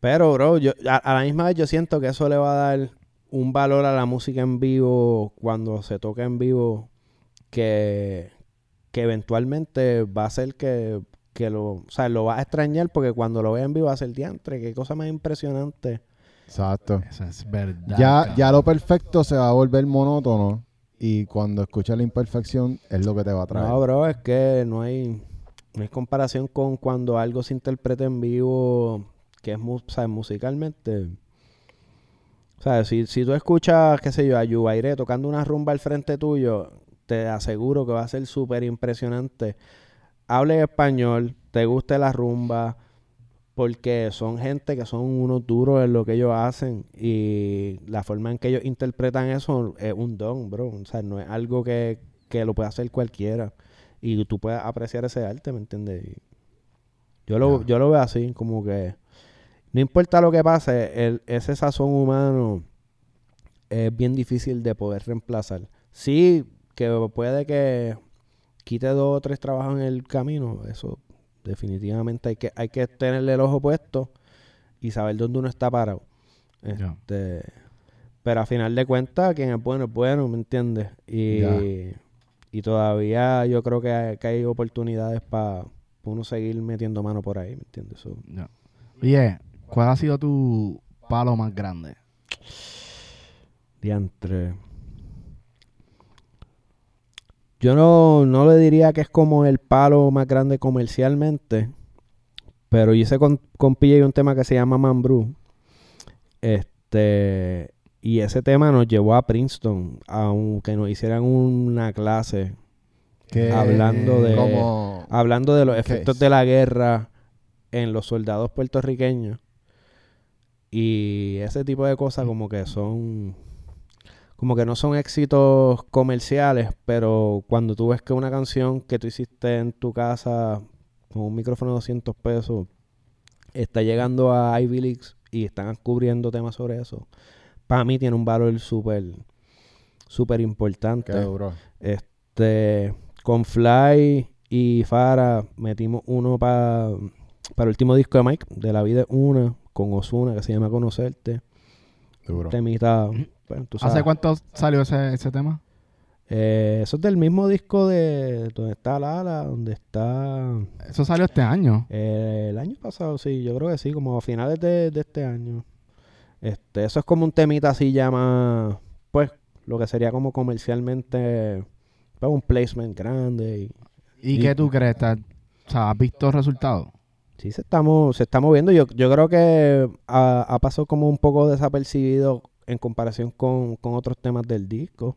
pero bro, yo a, a la misma vez yo siento que eso le va a dar un valor a la música en vivo cuando se toca en vivo que que eventualmente va a ser que que lo, o sea, lo va a extrañar porque cuando lo vea en vivo va a ser diantre, qué cosa más impresionante. Exacto. Eso es verdad. Ya, ya lo perfecto se va a volver monótono y cuando escuchas la imperfección es lo que te va a traer. No, bro, es que no hay, no hay comparación con cuando algo se interpreta en vivo, que es sea, musicalmente. O sea, si, si tú escuchas, qué sé yo, a Yubairé tocando una rumba al frente tuyo, te aseguro que va a ser súper impresionante. Hable español, te guste la rumba, porque son gente que son unos duros en lo que ellos hacen y la forma en que ellos interpretan eso es un don, bro. O sea, no es algo que, que lo puede hacer cualquiera y tú puedes apreciar ese arte, ¿me entiendes? Y yo lo, yo lo veo así, como que no importa lo que pase, el, ese sazón humano es bien difícil de poder reemplazar. Sí, que puede que quite dos o tres trabajos en el camino, eso Definitivamente hay que, hay que tenerle el ojo puesto y saber dónde uno está parado. Este, pero a final de cuentas, quien es bueno es bueno, ¿me entiendes? Y, y todavía yo creo que hay, que hay oportunidades para uno seguir metiendo mano por ahí, ¿me entiendes? So. Oye, ¿cuál ha sido tu palo más grande? diantre. Yo no, no le diría que es como el palo más grande comercialmente, pero hice con, con PJ un tema que se llama Man Brew. Este, y ese tema nos llevó a Princeton, aunque nos hicieran una clase Que Hablando de- Como... hablando de los efectos de la guerra en los soldados puertorriqueños. Y ese tipo de cosas como que son como que no son éxitos comerciales, pero cuando tú ves que una canción que tú hiciste en tu casa con un micrófono de 200 pesos está llegando a Ivy Leagues y están cubriendo temas sobre eso, para mí tiene un valor súper súper importante. Qué duro. Este, con Fly y Farah metimos uno pa- para el último disco de Mike, de La Vida es Una, con Osuna, que se llama Conocerte. Duro. Temita, bueno, tú sabes. ¿Hace cuánto salió ese, ese tema? Eh, eso es del mismo disco de donde está Lala, donde está Eso salió este año. eh, el año pasado, sí, yo creo que sí, como a finales de, de este año. Este, eso es como un temita así llama, pues, lo que sería como comercialmente, pues, un placement grande y ¿Y, Y- qué tú crees? ¿Te- O sea, ¿has visto resultados? Sí, se está, se está moviendo. Yo, yo creo que ha, ha pasado como un poco desapercibido en comparación con, con otros temas del disco.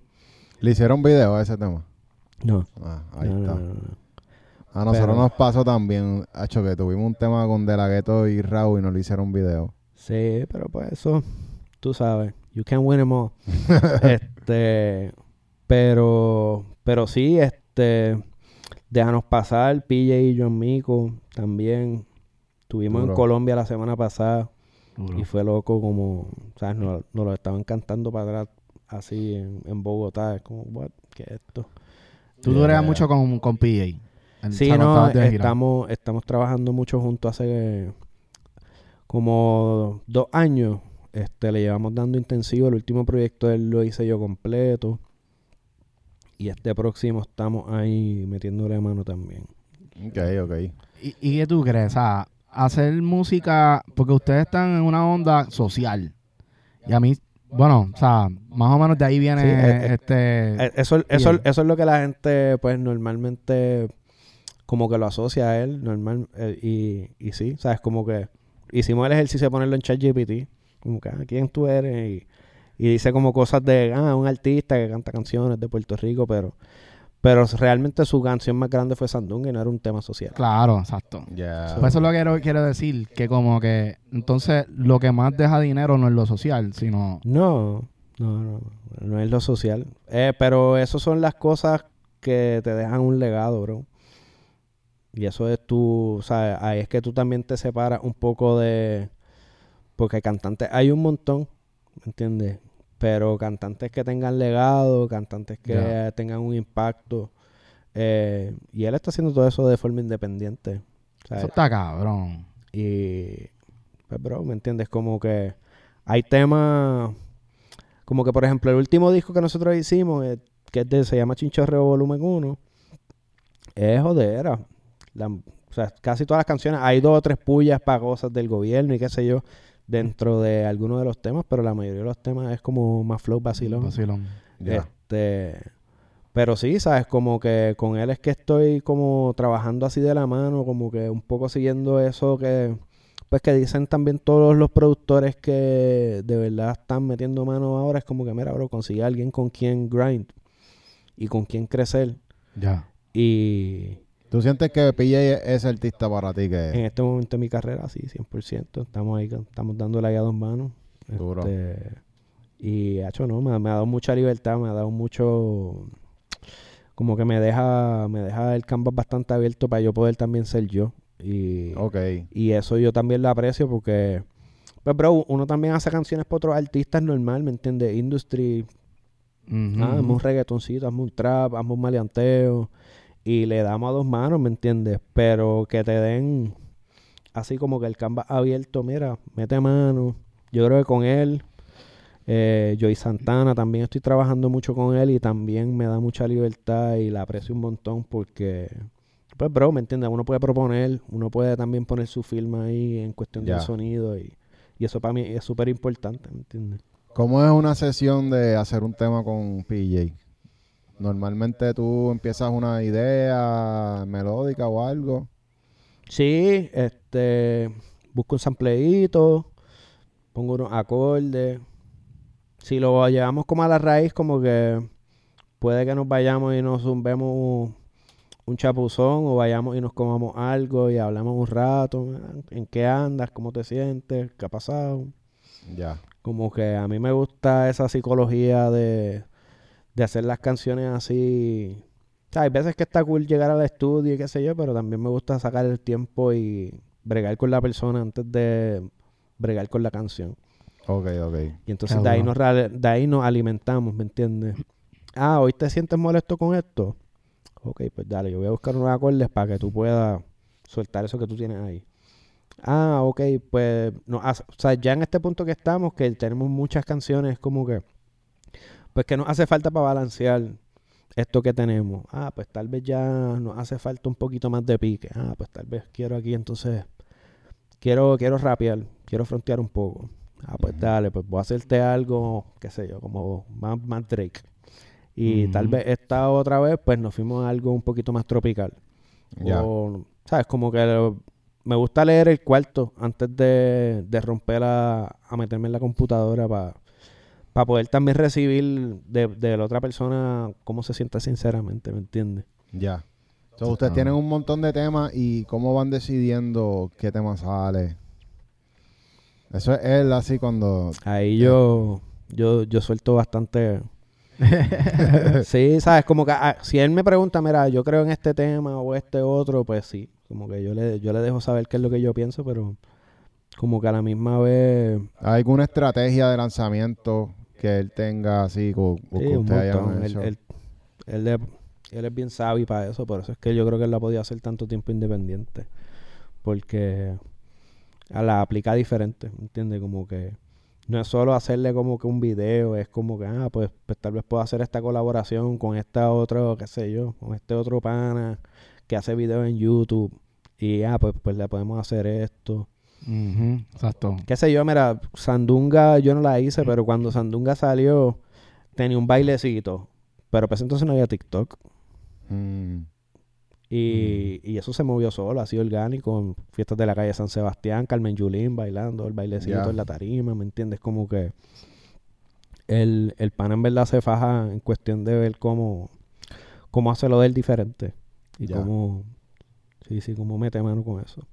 ¿Le hicieron video a ese tema? No. Ah, ahí no, está. no, no. A nosotros Pero- nos pasó también, hecho que tuvimos un tema con De La Ghetto y Raúl y nos le hicieron video. Sí, pero pues eso, tú sabes, you can win them all. este, pero, pero sí, este, déjanos pasar, PJ y John Mico también. Estuvimos Duro. en Colombia la semana pasada. Duro. Y fue loco como, ¿sabes? Nos, nos lo estaban cantando para atrás así en, en Bogotá. Es como, what? ¿Qué es esto? Tú Yeah. duras mucho con, con PJ. Sí, no, estamos, estamos trabajando mucho juntos hace como dos años. Este, le llevamos dando intensivo. El último proyecto él lo hice yo completo. Y este próximo estamos ahí metiéndole mano también. Ok, ok. ¿Y, y qué tú crees? O sea, hacer música, porque ustedes están en una onda social. Y a mí, bueno, o sea, más o menos de ahí viene Sí, eh, eh, este... Eh, Eso, eso, Bien. eso es lo que la gente, pues, normalmente como que lo asocia a él, normal. eh, y, y sí, ¿sabes? Como que hicimos el ejercicio de ponerlo en ChatGPT. Como que, ah, ¿quién tú eres? Y, y dice como cosas de, ah, un artista que canta canciones de Puerto Rico, pero pero realmente su canción más grande fue Sandunga y no era un tema social. Claro, exacto. Ya. Pues eso es lo que quiero, quiero decir, que como que entonces lo que más deja dinero no es lo social, sino... No, no, no, no es lo social. Eh, pero eso son las cosas que te dejan un legado, bro. Y eso es tu, o sea, ahí es que tú también te separas un poco de... Porque cantantes hay un montón, ¿me entiendes? Pero cantantes que tengan legado, cantantes que tengan un impacto. eh, y él está haciendo todo eso de forma independiente. ¿sabes? Eso está cabrón. Y, pues, bro, ¿me entiendes? Como que hay temas, como que, por ejemplo, el último disco que nosotros hicimos, eh, que es de, se llama Chinchorreo Volumen 1, es jodera. La- o sea, casi todas las canciones, hay dos o tres pullas para cosas del gobierno y qué sé yo, dentro de algunos de los temas, pero la mayoría de los temas es como más flow vacilón. Vacilón. Ya. Este, pero sí, sabes, como que con él es que estoy como trabajando así de la mano, como que un poco siguiendo eso que, pues que dicen también todos los productores que de verdad están metiendo mano ahora, es como que, mira, bro, consigue a alguien con quien grind y con quien crecer. Ya. Y ¿Tú sientes que PJ es artista para ti en que este momento de mi carrera, sí, 100%, estamos ahí, estamos dándole ahí a dos manos. Duro. Este, y hecho no, me, me ha dado mucha libertad, me ha dado mucho como que me deja me deja el canvas bastante abierto para yo poder también ser yo y, Ok. y eso yo también lo aprecio porque pues bro, uno también hace canciones para otros artistas normal, ¿me entiendes? Industry, Ujú. ah, hazme un reggaetoncito, hazme un trap, hazme un maleanteo y le damos a dos manos, ¿me entiendes? Pero que te den así como que el canvas abierto, mira, mete mano. Yo creo que con él, eh, Joey Santana, también estoy trabajando mucho con él y también me da mucha libertad y la aprecio un montón porque, pues, bro, ¿me entiendes? Uno puede proponer, uno puede también poner su firma ahí en cuestión del sonido y, y eso para mí es súper importante, ¿me entiendes? ¿Cómo es una sesión de hacer un tema con PJ? Normalmente tú empiezas una idea melódica o algo. Sí, este, busco un sampleito, pongo unos acordes. Si lo llevamos como a la raíz, como que puede que nos vayamos y nos zumbemos un chapuzón o vayamos y nos comamos algo y hablamos un rato. ¿En qué andas? ¿Cómo te sientes? ¿Qué ha pasado? Ya. Como que a mí me gusta esa psicología de, de hacer las canciones así. O sea, hay veces que está cool llegar al estudio y qué sé yo, pero también me gusta sacar el tiempo y bregar con la persona antes de bregar con la canción. Ok, ok. Y entonces de ahí, nos, de ahí nos alimentamos, ¿me entiendes? Ah, hoy te sientes molesto con esto. Ok, pues dale, yo voy a buscar unos acordes para que tú puedas soltar eso que tú tienes ahí. Ah, ok, pues no, o sea, ya en este punto que estamos, que tenemos muchas canciones, como que, pues que nos hace falta para balancear esto que tenemos. Ah, pues tal vez ya nos hace falta un poquito más de pique. Ah, pues tal vez quiero aquí entonces, quiero, quiero rapear, quiero frontear un poco. Ah, pues dale, pues voy a hacerte algo, qué sé yo, como más, más Drake. Y tal vez esta otra vez, pues nos fuimos a algo un poquito más tropical. Ya. O, ¿sabes? Como que lo- me gusta leer el cuarto antes de, de romper a, a meterme en la computadora para poder también recibir de, de la otra persona cómo se siente sinceramente, ¿me entiendes? Ya. So, ustedes tienen un montón de temas y cómo van decidiendo qué tema sale. Eso es él así cuando... Ahí yo, yo, yo suelto bastante... sí, ¿sabes? Como que ah, si él me pregunta, mira, yo creo en este tema o este otro, pues sí. Como que yo le, yo le dejo saber qué es lo que yo pienso, pero como que a la misma vez... ¿Hay alguna estrategia de lanzamiento que él tenga así o, o Sí, que hayan montón. Él, él- él es, él es bien sabio para eso, por eso es que yo creo que él la podía hacer tanto tiempo independiente. Porque a la aplica diferente, ¿me entiendes? Como que no es solo hacerle como que un video, es como que, ah, pues, pues tal vez puedo hacer esta colaboración con esta otro, qué sé yo, con este otro pana que hace videos en YouTube. Y, ah, pues, pues le podemos hacer esto. Ujú, Exacto. Qué sé yo, mira, Sandunga yo no la hice, pero cuando Sandunga salió tenía un bailecito. Pero pues entonces no había TikTok. Mm, Y, y eso se movió solo, así orgánico, en fiestas de la calle San Sebastián, Carmen Yulín bailando, el bailecito en la tarima, ¿me entiendes? Como que el, el pan en verdad se faja en cuestión de ver cómo, cómo hace lo de él diferente. Y cómo, sí, sí, cómo mete mano con eso.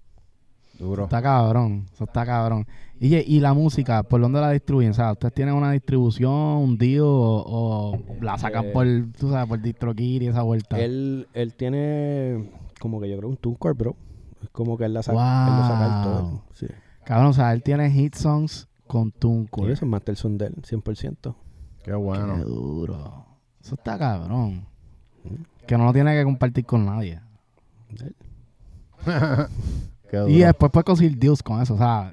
Duro. Está cabrón, eso está cabrón. Y, y la música, ¿por dónde la distribuyen? O sea, ¿ustedes tienen una distribución, un deal o, o la sacan Eh, por, tú sabes, por DistroKid y esa vuelta? Él, él TIene como que yo creo un TuneCore, bro. Es como que él, la saca, él lo saca el todo. Wow. Sí. Cabrón, o sea, él tiene hit songs con Y TuneCore. eso es Master son de él, 100%. Qué Qué bueno. duro. Eso está cabrón. Que no lo tiene que compartir con nadie. Y después puede conseguir deals con eso. O sea,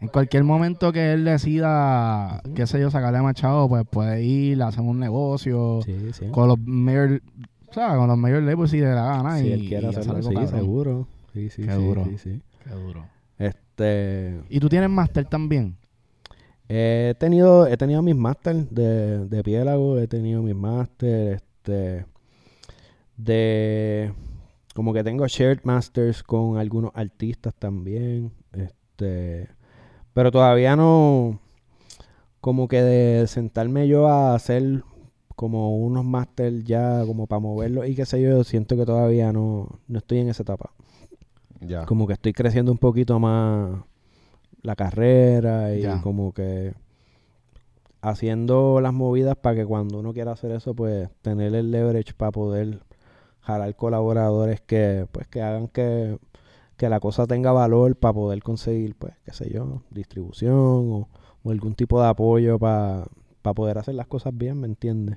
en cualquier momento que él decida, qué sé yo, sacarle a Machado, pues puede ir, hacer un negocio Sí, sí. con los mayor, o sea, con los mayor labels si le da gana. si y, él quiere y hacerlo, hacer sí, algo cabrón. seguro. Sí, sí, Qué sí, duro. sí, sí. Qué duro. Este, ¿Y tú tienes máster también? he tenido, he tenido mis máster de, de Piélago, he tenido mis máster, este, de, como que tengo shared masters con algunos artistas también, este, pero todavía no, como que de sentarme yo a hacer como unos máster ya como para moverlos y qué sé yo, siento que todavía no, no estoy en esa etapa. Ya. Como que estoy creciendo un poquito más la carrera y Ya. como que haciendo las movidas para que cuando uno quiera hacer eso, pues tener el leverage para poder jalar colaboradores que pues que hagan que, que la cosa tenga valor para poder conseguir, pues, qué sé yo, distribución o, o algún tipo de apoyo para poder hacer las cosas bien, ¿me entiendes?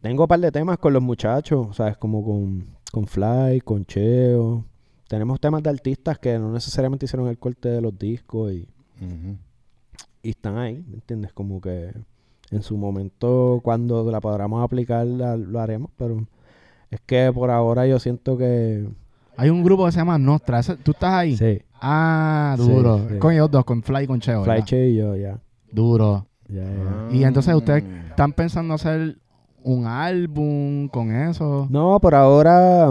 Tengo un par de temas con los muchachos, ¿sabes? Como con, con Fly, con Cheo. Tenemos temas de artistas que no necesariamente hicieron el corte de los discos y, y están ahí, ¿me entiendes? Como que en su momento, cuando la podamos aplicar, la- lo haremos, pero es que por ahora yo siento que... Hay un grupo que se llama Nostra. ¿Tú estás ahí? Sí, Ah, Sí, duro. sí. Con ellos dos, con Fly y con Cheo. Fly ¿verdad? Cheo y yo, ya. Duro. Ya, ya. Y entonces ustedes Mm. están pensando hacer un álbum con eso. No, por ahora,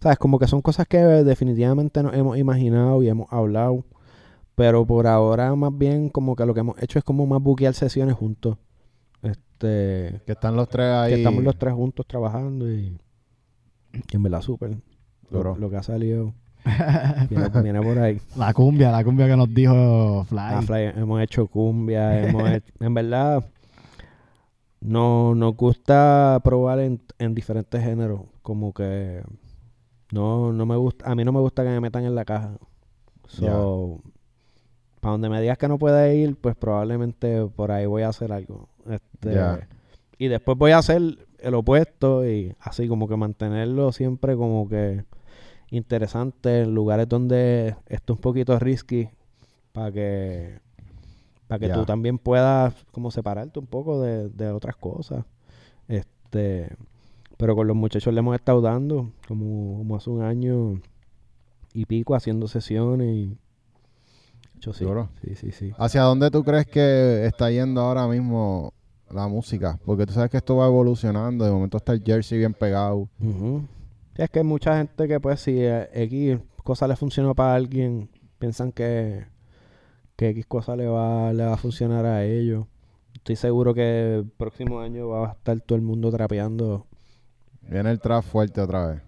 sabes, como que son cosas que definitivamente nos hemos imaginado y hemos hablado. Pero por ahora, más bien, como que lo que hemos hecho es como más buquear sesiones juntos. Este, Que están los tres ahí. que estamos los tres juntos trabajando y, en verdad súper. Lo, que ha salido viene, viene por ahí. La cumbia, la cumbia que nos dijo Fly. Ah, Fly, hemos hecho cumbia, hemos hecho- en verdad no nos gusta probar en, en diferentes géneros, como que no no me gusta, a mí no me gusta que me metan en la caja. So, para donde me digas que no puede ir, pues probablemente por ahí voy a hacer algo. Este, Ya. Y después voy a hacer el opuesto y así como que mantenerlo siempre como que interesante en lugares donde esté un poquito risky para que para que tú también puedas como separarte un poco de, de otras cosas. Este pero con los muchachos le hemos estado dando como, como hace un año y pico haciendo sesiones y yo sí sí sí. ¿Hacia dónde tú crees que está yendo ahora mismo la música? Porque tú sabes que esto va evolucionando. De momento está el jersey bien pegado. Es que hay mucha gente que pues si eh, X cosa le funcionó para alguien, piensan que, que X cosa le va, le va a funcionar a ellos. Estoy seguro que el próximo año va a estar todo el mundo trapeando Viene el trap fuerte otra vez.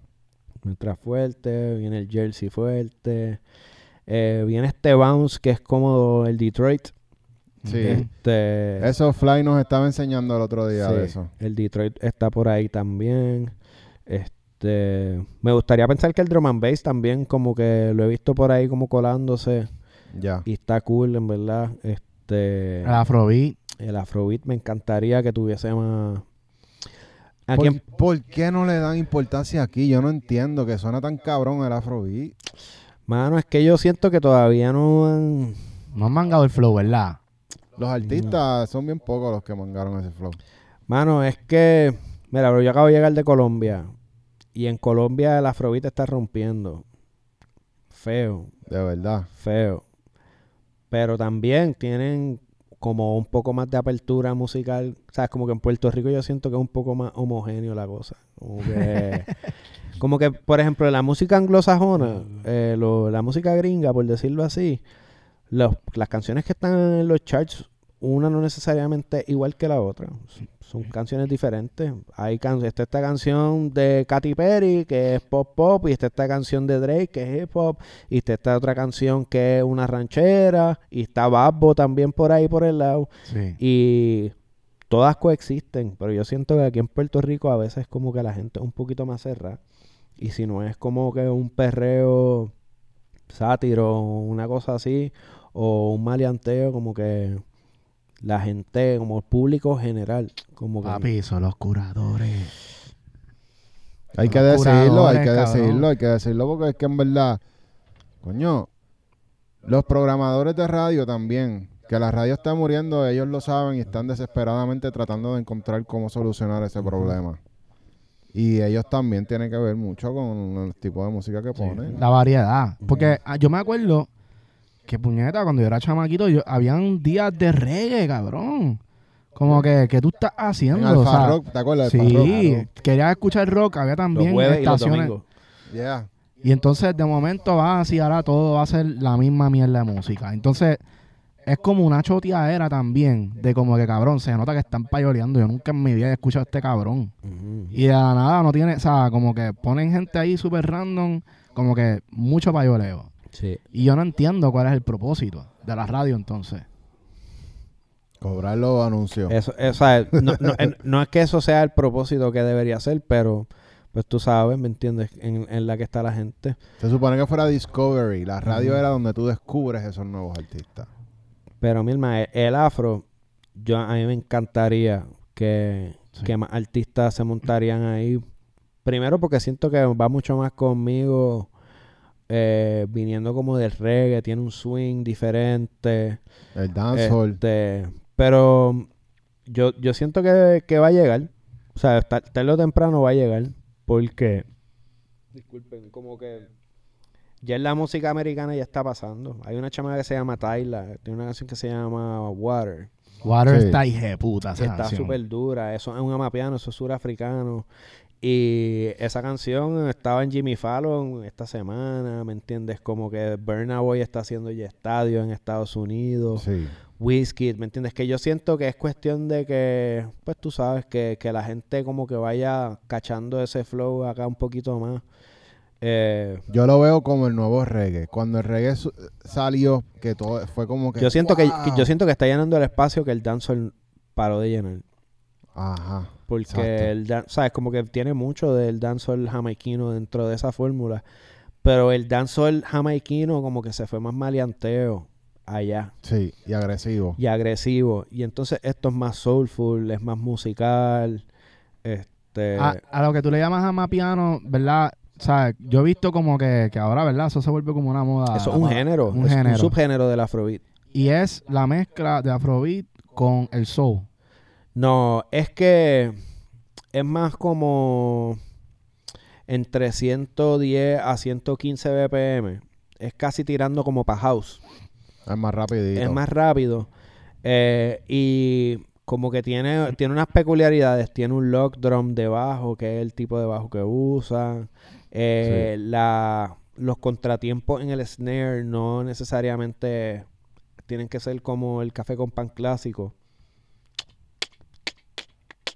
mientras fuerte, viene el jersey fuerte, eh, viene este bounce que es como el Detroit. Sí. Este, Eso Fly nos estaba enseñando el otro día Sí, de eso. El Detroit está por ahí también. Este, me gustaría pensar que el drum and bass también como que lo he visto por ahí como colándose Ya. y está cool en verdad. Este, El Afrobeat. el Afrobeat me encantaría que tuviese más. ¿A ¿Por, quién- por qué no le dan importancia aquí? Yo no entiendo que suena tan cabrón el Afrobeat. Mano, es que yo siento que todavía no han. No han mangado el flow, ¿verdad? Los artistas son bien pocos los que mangaron ese flow. Mano, es que. Mira, bro, yo acabo de llegar de Colombia. Y en Colombia el Afrobeat está rompiendo. Feo. De verdad. feo. Pero también tienen como un poco más de apertura musical. ¿Sabes? Como que en Puerto Rico yo siento que es un poco más homogéneo la cosa. Como que, como que por ejemplo, la música anglosajona, eh, lo- la música gringa, por decirlo así, los- las canciones que están en los charts, una no necesariamente igual que la otra. Son canciones diferentes. Hay can está esta canción de Katy Perry, que es pop pop, y está esta canción de Drake, que es hip hop, y está esta otra canción que es una ranchera, y está Babbo también por ahí por el lado. Sí. Y todas coexisten, pero yo siento que aquí en Puerto Rico a veces como que la gente es un poquito más cerrada. Y si no es como que un perreo sátiro, una cosa así, o un maleanteo, como que la gente, como el público general, como que... Papi, son los curadores. Hay que decirlo, hay que decirlo, hay que decirlo porque es que en verdad, coño, los programadores de radio también, que la radio está muriendo, ellos lo saben y están desesperadamente tratando de encontrar cómo solucionar ese problema. Y ellos también tienen que ver mucho con el tipo de música que ponen. La variedad. Porque ah, yo me acuerdo que, puñeta, cuando yo era chamaquito, yo, habían días de reggae, cabrón. Como que, que tú estás En haciendo. Alfa o sea, Rock, ¿te acuerdas? de Alfa Rock? Sí, querías escuchar rock, había los también y los estaciones. domingos. Yeah. Y entonces de momento va así, ahora todo va a ser la misma mierda de música. Entonces es como una choteadera también, de como que cabrón, se nota que están payoleando. Yo nunca en mi vida he escuchado a este cabrón. Y de la nada no tiene, o sea, como que ponen gente ahí súper random, como que mucho payoleo. Sí. Y yo no entiendo cuál es el propósito de la radio entonces. Cobrar los anuncios. Eso, eso, o sea, no, no, es que eso sea el propósito que debería ser, pero pues tú sabes, ¿me entiendes? En, en la que está la gente. Se supone que fuera Discovery. La radio era donde tú descubres esos nuevos artistas. Pero Milma, el, el afro, yo a mí me encantaría que, Sí. que más artistas se montarían ahí Primero porque siento que va mucho más conmigo eh, viniendo como del reggae, tiene un swing diferente. El dancehall. Este, pero yo, yo siento que, que va a llegar. O sea, tar- tarde o temprano va a llegar. Porque, disculpen, como que ya en la música americana ya está pasando. Hay una chama que se llama Tyla, tiene una canción que se llama Water. Water Sí. está hije puta. esa Está súper dura. Eso es un amapiano, eso es surafricano. Y esa canción estaba en Jimmy Fallon esta semana, ¿me entiendes? Como que Burna Boy está haciendo ya estadio en Estados Unidos. Sí. Whisky, ¿me entiendes? Que yo siento que es cuestión de que, pues tú sabes, que, que la gente como que vaya cachando ese flow acá un poquito más. Eh, Yo lo veo como el nuevo reggae. Cuando el reggae su- salió, que todo fue como que. yo siento que, yo siento que está llenando el espacio que el dancehall paró de llenar. Ajá. Porque Exacto. el dan- sabes, como que tiene mucho del dancehall jamaiquino dentro de esa fórmula. Pero el dancehall jamaiquino como que se fue más maleanteo allá. Sí, y agresivo. y agresivo. Y entonces esto es más soulful, es más musical. Este, A, a lo que tú le llamas amapiano, ¿verdad? O sea, yo he visto como que, que ahora, ¿verdad? Eso se vuelve como una moda. eso es un género, Un es género. un subgénero del afrobeat. Y es la mezcla de Afrobeat con el soul. No, es que es más como entre 110 a 115 BPM. Es casi tirando como para house. Es más rapidito. Es más rápido. Eh, y como que tiene, tiene unas peculiaridades. Tiene un lock drum de bajo, que es el tipo de bajo que usan. Eh, la, los contratiempos en el snare no necesariamente tienen que ser como el café con pan clásico.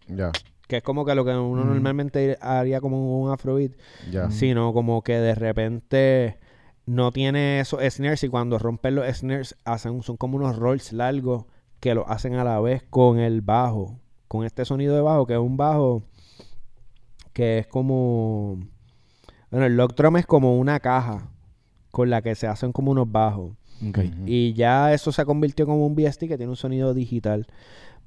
Ya, Que es como que lo que uno Mm. normalmente haría como un afrobeat. ya. Mm. Sino como que de repente no tiene esos snares y cuando rompen los snares hacen, son como unos rolls largos que lo hacen a la vez con el bajo. Con este sonido de bajo, que es un bajo que es como... Bueno, el lock drum es como una caja con la que se hacen como unos bajos. Y ya eso se convirtió como un VST que tiene un sonido digital.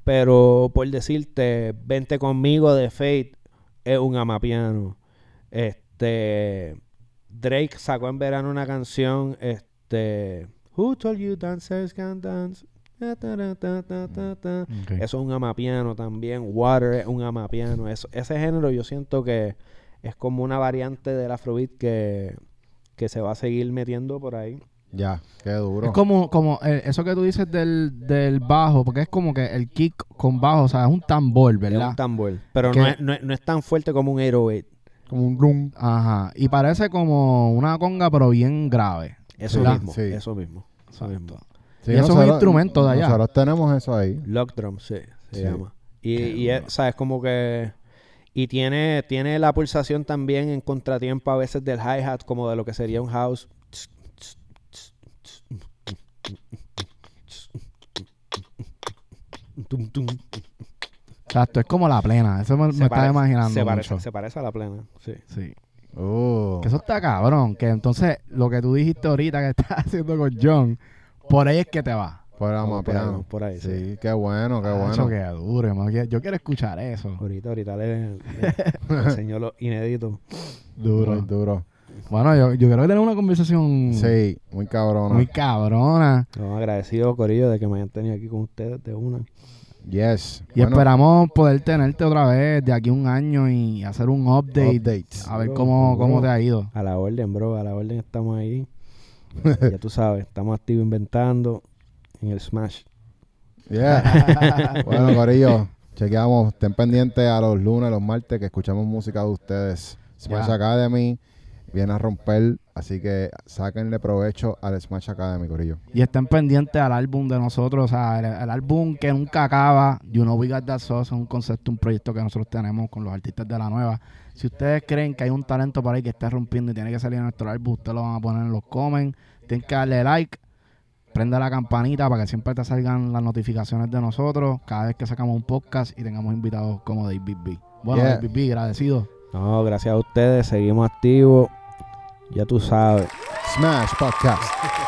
Pero por decirte, Vente conmigo de Fate es un amapiano. Este Drake sacó en verano una canción, este Who told you dancers can dance? Ta, ta, ta, ta, ta, ta, ta. Ok. Eso es un amapiano también. Water es un amapiano. Eso, ese género yo siento que es como una variante del afrobeat que, que se va a seguir metiendo por ahí. Ya, qué duro. Es como, como eh, eso que tú dices del, del bajo, porque es como que el kick con bajo, o sea, es un tambor, Es ¿verdad? un tambor. Pero no es, no, es, no es tan fuerte como un 808. Como un rum. Ajá. Y parece como una conga, pero bien grave. Eso ¿Verdad? mismo. Sí. Eso mismo. Eso mismo. Sí, Y eso es un instrumento de allá. Nosotros tenemos eso ahí. Lock drum, sí, se Sí. llama. Y, y es. ¿sabes? Como que... Y tiene, tiene la pulsación también en contratiempo a veces del hi-hat, como de lo que sería un house. Exacto, es como la plena. Eso me, me estaba imaginando Se mucho. parece, se parece a la plena, sí. Sí. Oh. Que eso está cabrón. Que entonces, lo que tú dijiste ahorita que estás haciendo con John, por ahí es que te va. Por Como por ahí, amapiano. por ahí, sí. Sí, qué bueno, qué bueno. que duro, hermano. Yo- quiero escuchar eso. Ahorita, ahorita le, le- le enseño lo inédito. Duro. Duro. Bueno, yo, yo creo que tenemos una conversación Sí, muy cabrona. muy cabrona. Estamos agradecidos, Corillo, de que me hayan tenido aquí con ustedes de una. Yes. Y Bueno, esperamos poder tenerte otra vez de aquí a un año y hacer un update. updates. A ver cómo, cómo te ha ido. A la orden, bro, a la orden estamos ahí. ya tú sabes, estamos activos inventando en el Smash. Yeah. bueno, Corillo, chequeamos. Estén pendientes a los lunes, los martes, que escuchamos música de ustedes. Smash Ya. Academy viene a romper, así que sáquenle provecho al Smash Academy, Corillo. Y estén pendientes al álbum de nosotros, o sea, el, el álbum que nunca acaba, You Know We Got That Sauce, es un concepto, un proyecto que nosotros tenemos con los artistas de la nueva. Si ustedes creen que hay un talento por ahí que está rompiendo y tiene que salir en nuestro álbum, ustedes lo van a poner en los comments. Tienen que darle like, prende la campanita para que siempre te salgan las notificaciones de nosotros cada vez que sacamos un podcast y tengamos invitados como David B. Bueno, Yeah. David B, agradecido. No, gracias a ustedes, seguimos activos. Ya tú sabes. Smash Podcast.